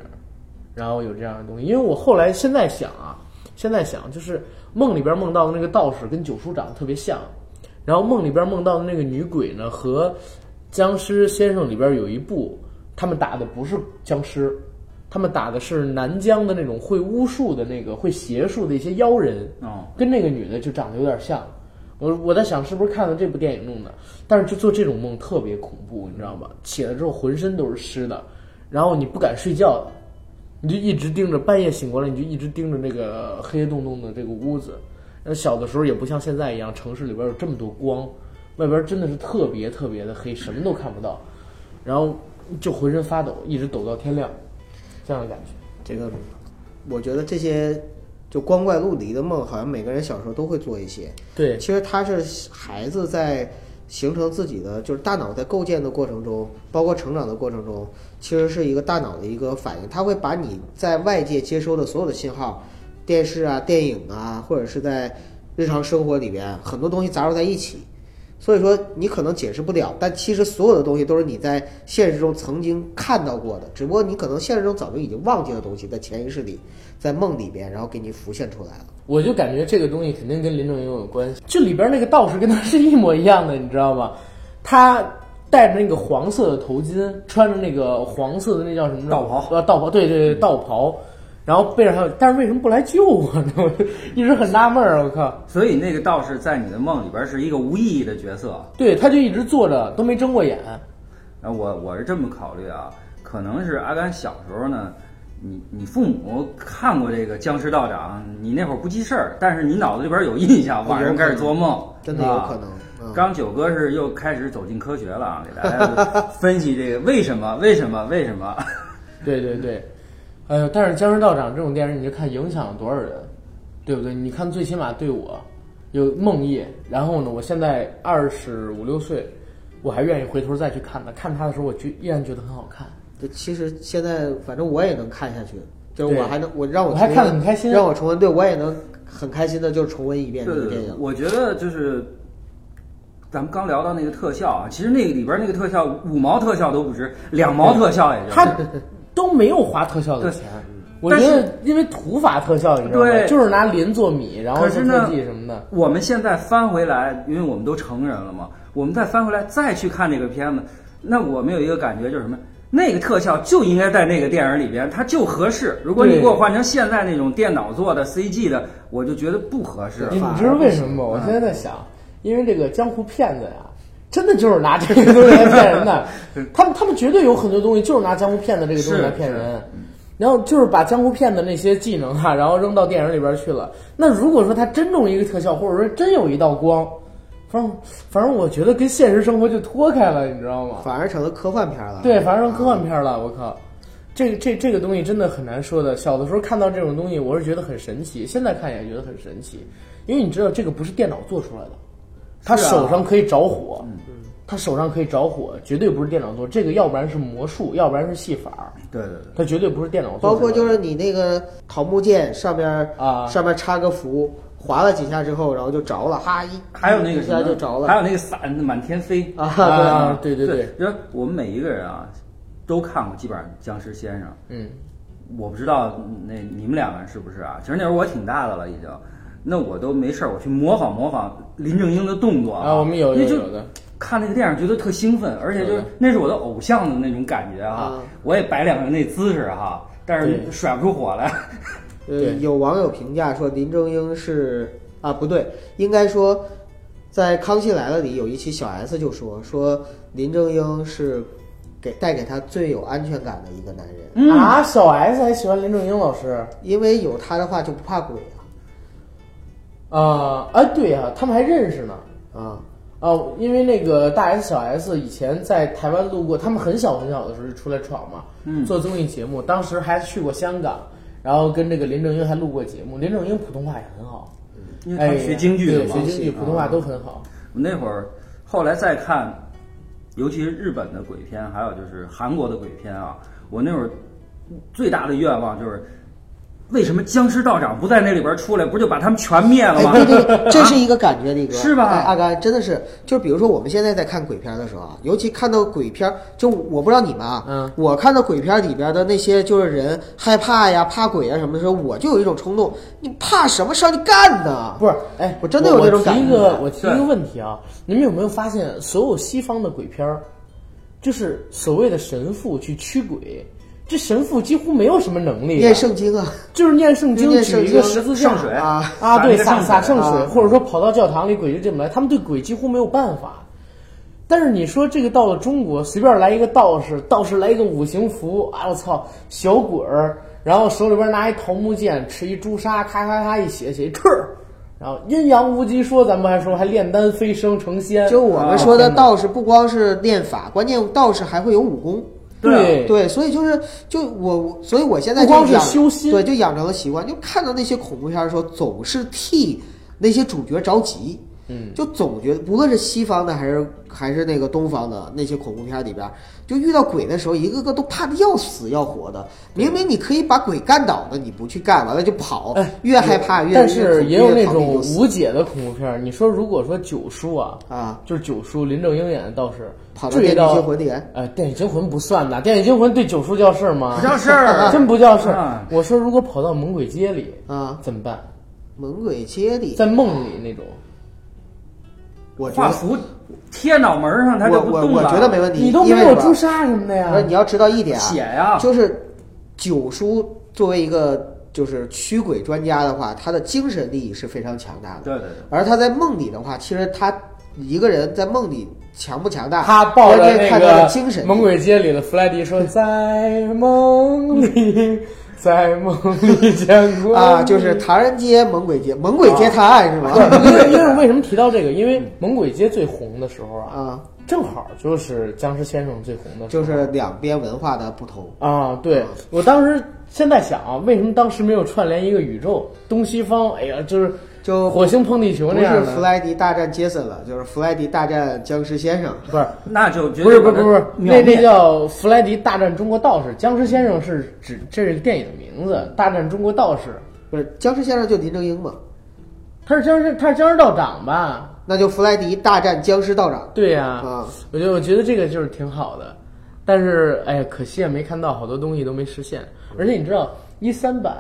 然后有这样的东西。因为我后来现在想啊，现在想就是梦里边梦到的那个道士跟九叔长得特别像，然后梦里边梦到的那个女鬼呢和僵尸先生里边有一部，他们打的不是僵尸，他们打的是南疆的那种会巫术的那个会邪术的一些妖人，哦，跟那个女的就长得有点像。我我在想是不是看了这部电影弄的，但是就做这种梦特别恐怖，你知道吧？起来之后浑身都是湿的，然后你不敢睡觉，你就一直盯着，半夜醒过来你就一直盯着那个黑洞洞的这个屋子。那小的时候也不像现在一样，城市里边有这么多光，外边真的是特别特别的黑，什么都看不到，然后就浑身发抖，一直抖到天亮，这样的感觉。这个，我觉得这些就光怪陆离的梦，好像每个人小时候都会做一些。对，其实他是孩子在形成自己的，就是大脑在构建的过程中，包括成长的过程中，其实是一个大脑的一个反应，它会把你在外界接收的所有的信号，电视啊、电影啊，或者是在日常生活里边很多东西杂糅在一起。所以说你可能解释不了，但其实所有的东西都是你在现实中曾经看到过的，只不过你可能现实中早就已经忘记的东西，在潜意识里，在梦里边，然后给你浮现出来了。我就感觉这个东西肯定跟林正英有关系，就里边那个道士跟他是一模一样的，你知道吗？他戴着那个黄色的头巾，穿着那个黄色的那叫什么道袍呃，道袍，对对对，道袍。然后背上还有，但是为什么不来救我呢？我 一直很纳闷儿，我靠！所以那个道士在你的梦里边是一个无意义的角色。对，他就一直坐着，都没睁过眼。然后我我是这么考虑啊，可能是阿甘小时候呢，你你父母看过这个僵尸道长，你那会儿不记事儿，但是你脑子里边有印象，晚上开始做梦，真的有可能。刚九哥是又开始走进科学了啊，给大家分析这个为什么为什么为什么。对对 对，哎呦，但是《僵尸道长》这种电影，你就看影响了多少人，对不对？你看，最起码对我有梦魇，然后呢，我现在二十五六岁，我还愿意回头再去看它。看它的时候，我觉依然觉得很好看。这其实现在反正我也能看下去，就是我还能我让我我还看得很开心让我重温，对我也能很开心的就重温一遍这对对对，个电影。我觉得就是咱们刚聊到那个特效啊，其实那个里边那个特效五毛特效都不值，两毛特效也就他 都没有花特效的钱，我觉但是得因为土法特效，你知道吗？对就是拿磷做米，然后做可是呢特技什么的。我们现在翻回来，因为我们都成人了嘛，我们再翻回来再去看这个片子，那我们有一个感觉就是什么？那个特效就应该在那个电影里边，它就合适。如果你给我换成现在那种电脑做的 CG 的，我就觉得不合适。你知道为什么吗？我现在在想，因为这个江湖骗子呀，真的就是拿这个东西来骗人的。他们他们绝对有很多东西就是拿江湖骗子这个东西来骗人，然后就是把江湖骗子那些技能哈、然后扔到电影里边去了。那如果说他真弄一个特效，或者说真有一道光，反正反正我觉得跟现实生活就脱开了，你知道吗？反而成了科幻片了。对，反而成科幻片了，我靠。这个这这个东西真的很难说的。小的时候看到这种东西，我是觉得很神奇，现在看也觉得很神奇，因为你知道这个不是电脑做出来的，他手上可以着火，他手上可以着火，绝对不是电脑做。这个要不然是魔术，要不然是戏法，对对对。它绝对不是电脑做出来的。包括就是你那个桃木剑上边啊上面插个符，划了几下之后，然后就着了，哈一还有那个一什么下就着了还有那个伞满天飞啊啊，对对对对，，就是我们每一个人啊，都看过基本上《僵尸先生》。嗯，我不知道那你们两个人是不是啊？其实那时候我挺大的了，已经。那我都没事儿，我去模仿模仿林正英的动作啊，我们有有有的，看那个电影觉得特兴奋，而且就是那是我的偶像的那种感觉哈嗯。我也摆两个那姿势哈，但是甩不出火来。呃对，有网友评价说林正英是啊，不对，应该说在《康熙来了》里有一期小 S 就说说林正英是给带给他最有安全感的一个男人，嗯，啊，小 S 还喜欢林正英老师？因为有他的话就不怕鬼啊？哎，对呀、他们还认识呢。啊。啊，哦，因为那个大 S 小 S 以前在台湾路过，他们很小很小的时候就出来闯嘛，嗯。做综艺节目，当时还去过香港，然后跟这个林正英还录过节目。林正英普通话也很好，因为他哎，学京剧的对嘛，学京剧，啊普通话都很好。我那会儿后来再看，尤其是日本的鬼片，还有就是韩国的鬼片啊，我那会儿最大的愿望就是。为什么僵尸道长不在那里边出来？不就把他们全灭了吗？哎，对对，这是一个感觉，力哥是吧哎阿甘真的是，就比如说我们现在在看鬼片的时候啊，尤其看到鬼片，就我不知道你们啊，嗯，我看到鬼片里边的那些就是人害怕呀、怕鬼啊什么的时候，我就有一种冲动，你怕什么上去干呢？不是，哎，我真的有这种感觉我提一个，我提一个问题啊，你们有没有发现，所有西方的鬼片儿，就是所谓的神父去驱鬼，这神父几乎没有什么能力的，念圣经啊，就是念圣经，举一个十字架圣水啊。啊，对，洒洒圣水，或者说跑到教堂里，鬼就进不来，他们对鬼几乎没有办法。但是你说这个到了中国，随便来一个道士，道士来一个五行符，啊我操，小鬼儿，然后手里边拿一桃木剑，持一朱砂，咔咔咔一写写一然后阴阳无极说，咱们还说还炼丹飞升成仙，就我们说的道士不光是练法，关键道士还会有武功。对对，所以就是就我，所以我现在不光就是养修心。对，就养成了习惯，就看到那些恐怖片的时候，总是替那些主角着急。嗯，就总觉得，不论是西方的还是还是那个东方的那些恐怖片里边，就遇到鬼的时候，一个个都怕的要死要活的。明明你可以把鬼干倒的，你不去干，完了就跑，哎越害怕越。但是也有那种无解的恐怖片儿。你说如果说九叔啊，啊，就是九叔林正英演的道士，跑到电锯惊魂里，呃，电锯惊魂不算呐，电锯惊魂对九叔叫事儿吗？不叫事儿 真不叫事儿啊。我说如果跑到猛鬼街里啊，怎么办？猛鬼街里，在梦里那种，我觉得画符贴脑门上，他就我我我不动了。觉得没问题，你都没有朱砂什么的呀那，？你要知道一点啊，血呀，就是九叔作为一个就是驱鬼专家的话，他的精神力是非常强大的。对对对，而他在梦里的话，其实他一个人在梦里强不强大，他抱着那关键看他的个精神猛鬼街里的弗莱迪说：“在梦里，在梦里见过啊，就是唐人街、猛鬼街、猛鬼街探案是吗？因为 因为为什么提到这个？因为猛鬼街最红的时候啊，啊，正好就是僵尸先生最红的时候，就是两边文化的不同。啊，对我当时现在想啊，为什么当时没有串联一个宇宙东西方？哎呀，就是就火星碰地球那样的，是弗莱迪大战杰森了，就是弗莱迪大战僵尸先生。不是 那就绝不是不是不是，那那叫弗莱迪大战中国道士，僵尸先生是指这是电影的名字，大战中国道士，不是僵尸先生就林正英嘛？他是僵尸他是僵尸道长吧？那就弗莱迪大战僵尸道长对呀、啊！我觉得我觉得这个就是挺好的，但是哎呀，可惜啊，没看到好多东西都没实现。而且你知道一三版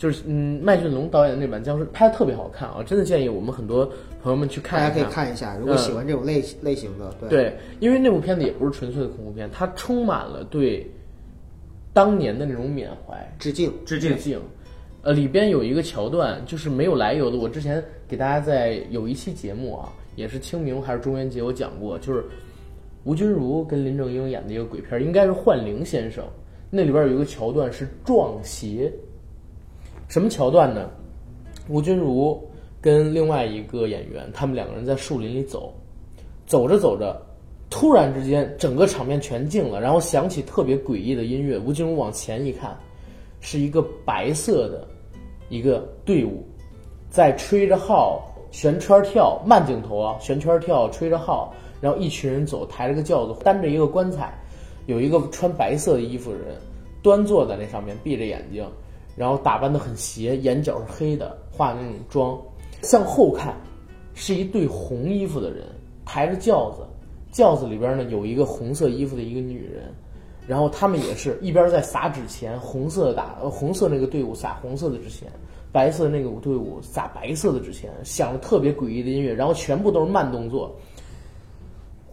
就是嗯麦浚龙导演的那版僵尸拍的特别好看啊，真的建议我们很多朋友们去看一大家可以看一下，如果喜欢这种类类型的，对对，因为那部片子也不是纯粹的恐怖片，它充满了对当年的那种缅怀、致敬。致敬。敬。呃，里边有一个桥段，就是没有来由的。我之前给大家在有一期节目啊，也是清明还是中元节，我讲过，就是吴君如跟林正英演的一个鬼片，应该是《幻灵先生》。那里边有一个桥段是撞邪，什么桥段呢？吴君如跟另外一个演员，他们两个人在树林里走，走着走着，突然之间整个场面全静了，然后响起特别诡异的音乐。吴君如往前一看，是一个白色的一个队伍，在吹着号旋圈跳，慢镜头啊，旋圈跳，吹着号，然后一群人走，抬着个轿子，担着一个棺材，有一个穿白色的衣服的人端坐在那上面，闭着眼睛，然后打扮的很邪，眼角是黑的，化那种妆，向后看是一对红衣服的人抬着轿子，轿子里边呢有一个红色衣服的一个女人。然后他们也是一边在撒纸钱，红色的打红色那个队伍撒红色的纸钱，白色那个队伍撒白色的纸钱，响着特别诡异的音乐，然后全部都是慢动作。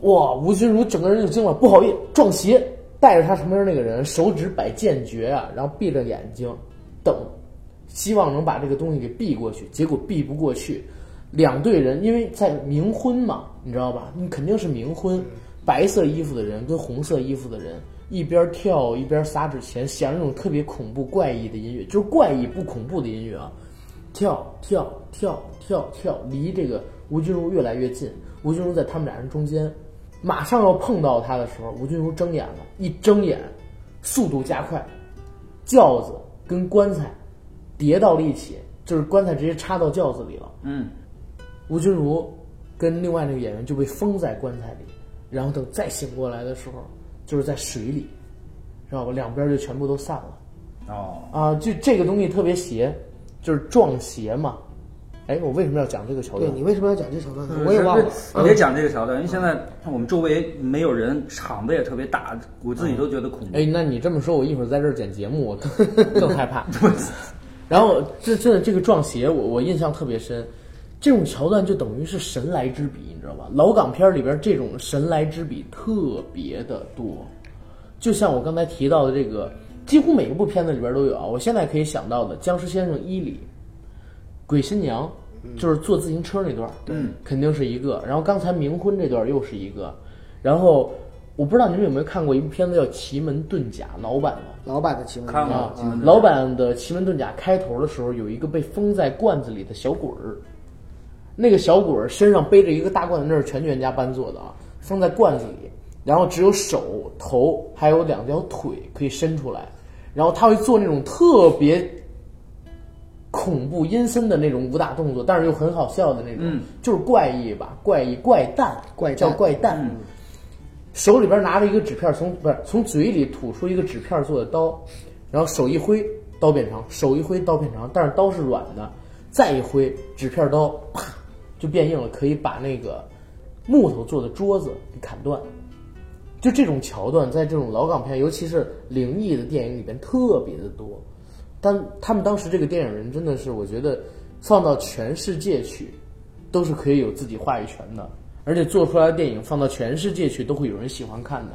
哇，吴君如整个人就惊了，不好意思，撞邪。带着他旁边那个人，手指摆剑诀啊，然后闭着眼睛等，希望能把这个东西给避过去。结果避不过去，两队人因为在冥婚嘛，你知道吧？你肯定是冥婚，白色衣服的人跟红色衣服的人一边跳一边撒纸钱，响那种特别恐怖怪异的音乐，就是怪异不恐怖的音乐啊，跳跳跳跳跳，离这个吴君如越来越近，吴君如在他们俩人中间。马上要碰到他的时候，吴君如睁眼了，一睁眼，速度加快，轿子跟棺材叠到了一起，就是棺材直接插到轿子里了。嗯，吴君如跟另外那个演员就被封在棺材里，然后等再醒过来的时候，就是在水里，知道吧？两边就全部都散了。哦，啊，就这个东西特别邪，就是撞邪嘛。哎，我为什么要讲这个桥段？对你为什么要讲这桥段呢？我也忘了。你别讲这个桥段，因为现在我们周围没有人，场子也特别大，我自己都觉得恐怖。哎，那你这么说，我一会儿在这儿剪节目，我更 更害怕。然后这这这个撞邪，我我印象特别深。这种桥段就等于是神来之笔，你知道吧？老港片里边这种神来之笔特别的多，就像我刚才提到的这个，几乎每一部片子里边都有啊。我现在可以想到的《僵尸先生伊里》。鬼新娘就是坐自行车那段，对，肯定是一个。然后刚才冥婚这段又是一个。然后我不知道你们有没有看过一部片子叫《奇门遁甲》，老版的。老版的奇门看啊过奇门遁甲老版的《奇门遁甲》开头的时候有一个被封在罐子里的小鬼儿，那个小鬼儿身上背着一个大罐子，那是全全家搬做的啊，封在罐子里，然后只有手、头还有两条腿可以伸出来，然后他会做那种特别恐怖阴森的那种武打动作，但是又很好笑的那种，嗯就是怪异吧，怪异怪诞，怪诞叫怪诞。手里边拿着一个纸片，从不是从嘴里吐出一个纸片做的刀，然后手一挥，刀变长；手一挥，刀变长。但是刀是软的，再一挥，纸片刀啪就变硬了，可以把那个木头做的桌子给砍断。就这种桥段，在这种老港片，尤其是灵异的电影里边特别的多。但他们当时这个电影人真的是，我觉得放到全世界去，都是可以有自己话语权的，而且做出来的电影放到全世界去，都会有人喜欢看的。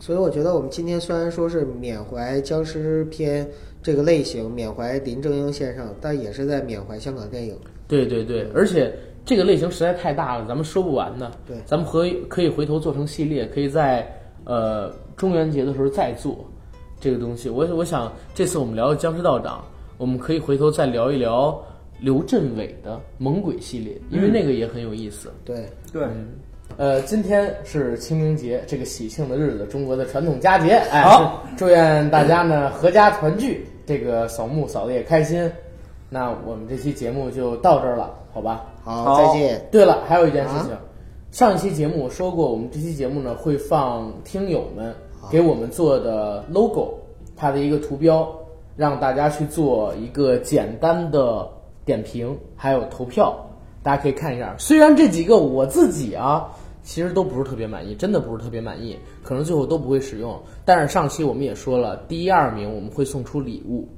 所以我觉得我们今天虽然说是缅怀僵尸片这个类型，缅怀林正英先生，但也是在缅怀香港电影。对对对，而且这个类型实在太大了，咱们说不完的。对咱们可以可以回头做成系列，可以在呃中元节的时候再做这个东西。我我想这次我们聊僵尸道长，我们可以回头再聊一聊刘镇伟的猛鬼系列，因为那个也很有意思。对，对，呃，今天是清明节这个喜庆的日子，中国的传统佳节。哎，好，祝愿大家呢阖家团聚，这个扫墓扫的也开心。那我们这期节目就到这儿了，好吧？好，好再见。对了，还有一件事情，啊上一期节目我说过，我们这期节目呢会放听友们给我们做的 logo，它的一个图标，让大家去做一个简单的点评，还有投票，大家可以看一下。虽然这几个我自己啊，其实都不是特别满意，真的不是特别满意，可能最后都不会使用。但是上期我们也说了，第一二名我们会送出礼物，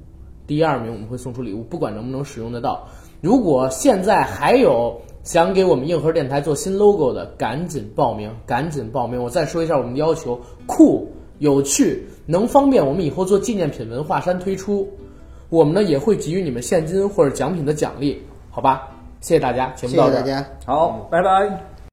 第一二名我们会送出礼物，不管能不能使用得到。如果现在还有想给我们硬核电台做新 logo 的，赶紧报名，赶紧报名！我再说一下我们的要求：酷、有趣，能方便我们以后做纪念品文化衫推出。我们呢也会给予你们现金或者奖品的奖励，好吧？谢谢大家，节目到这儿。谢大家。好，拜拜。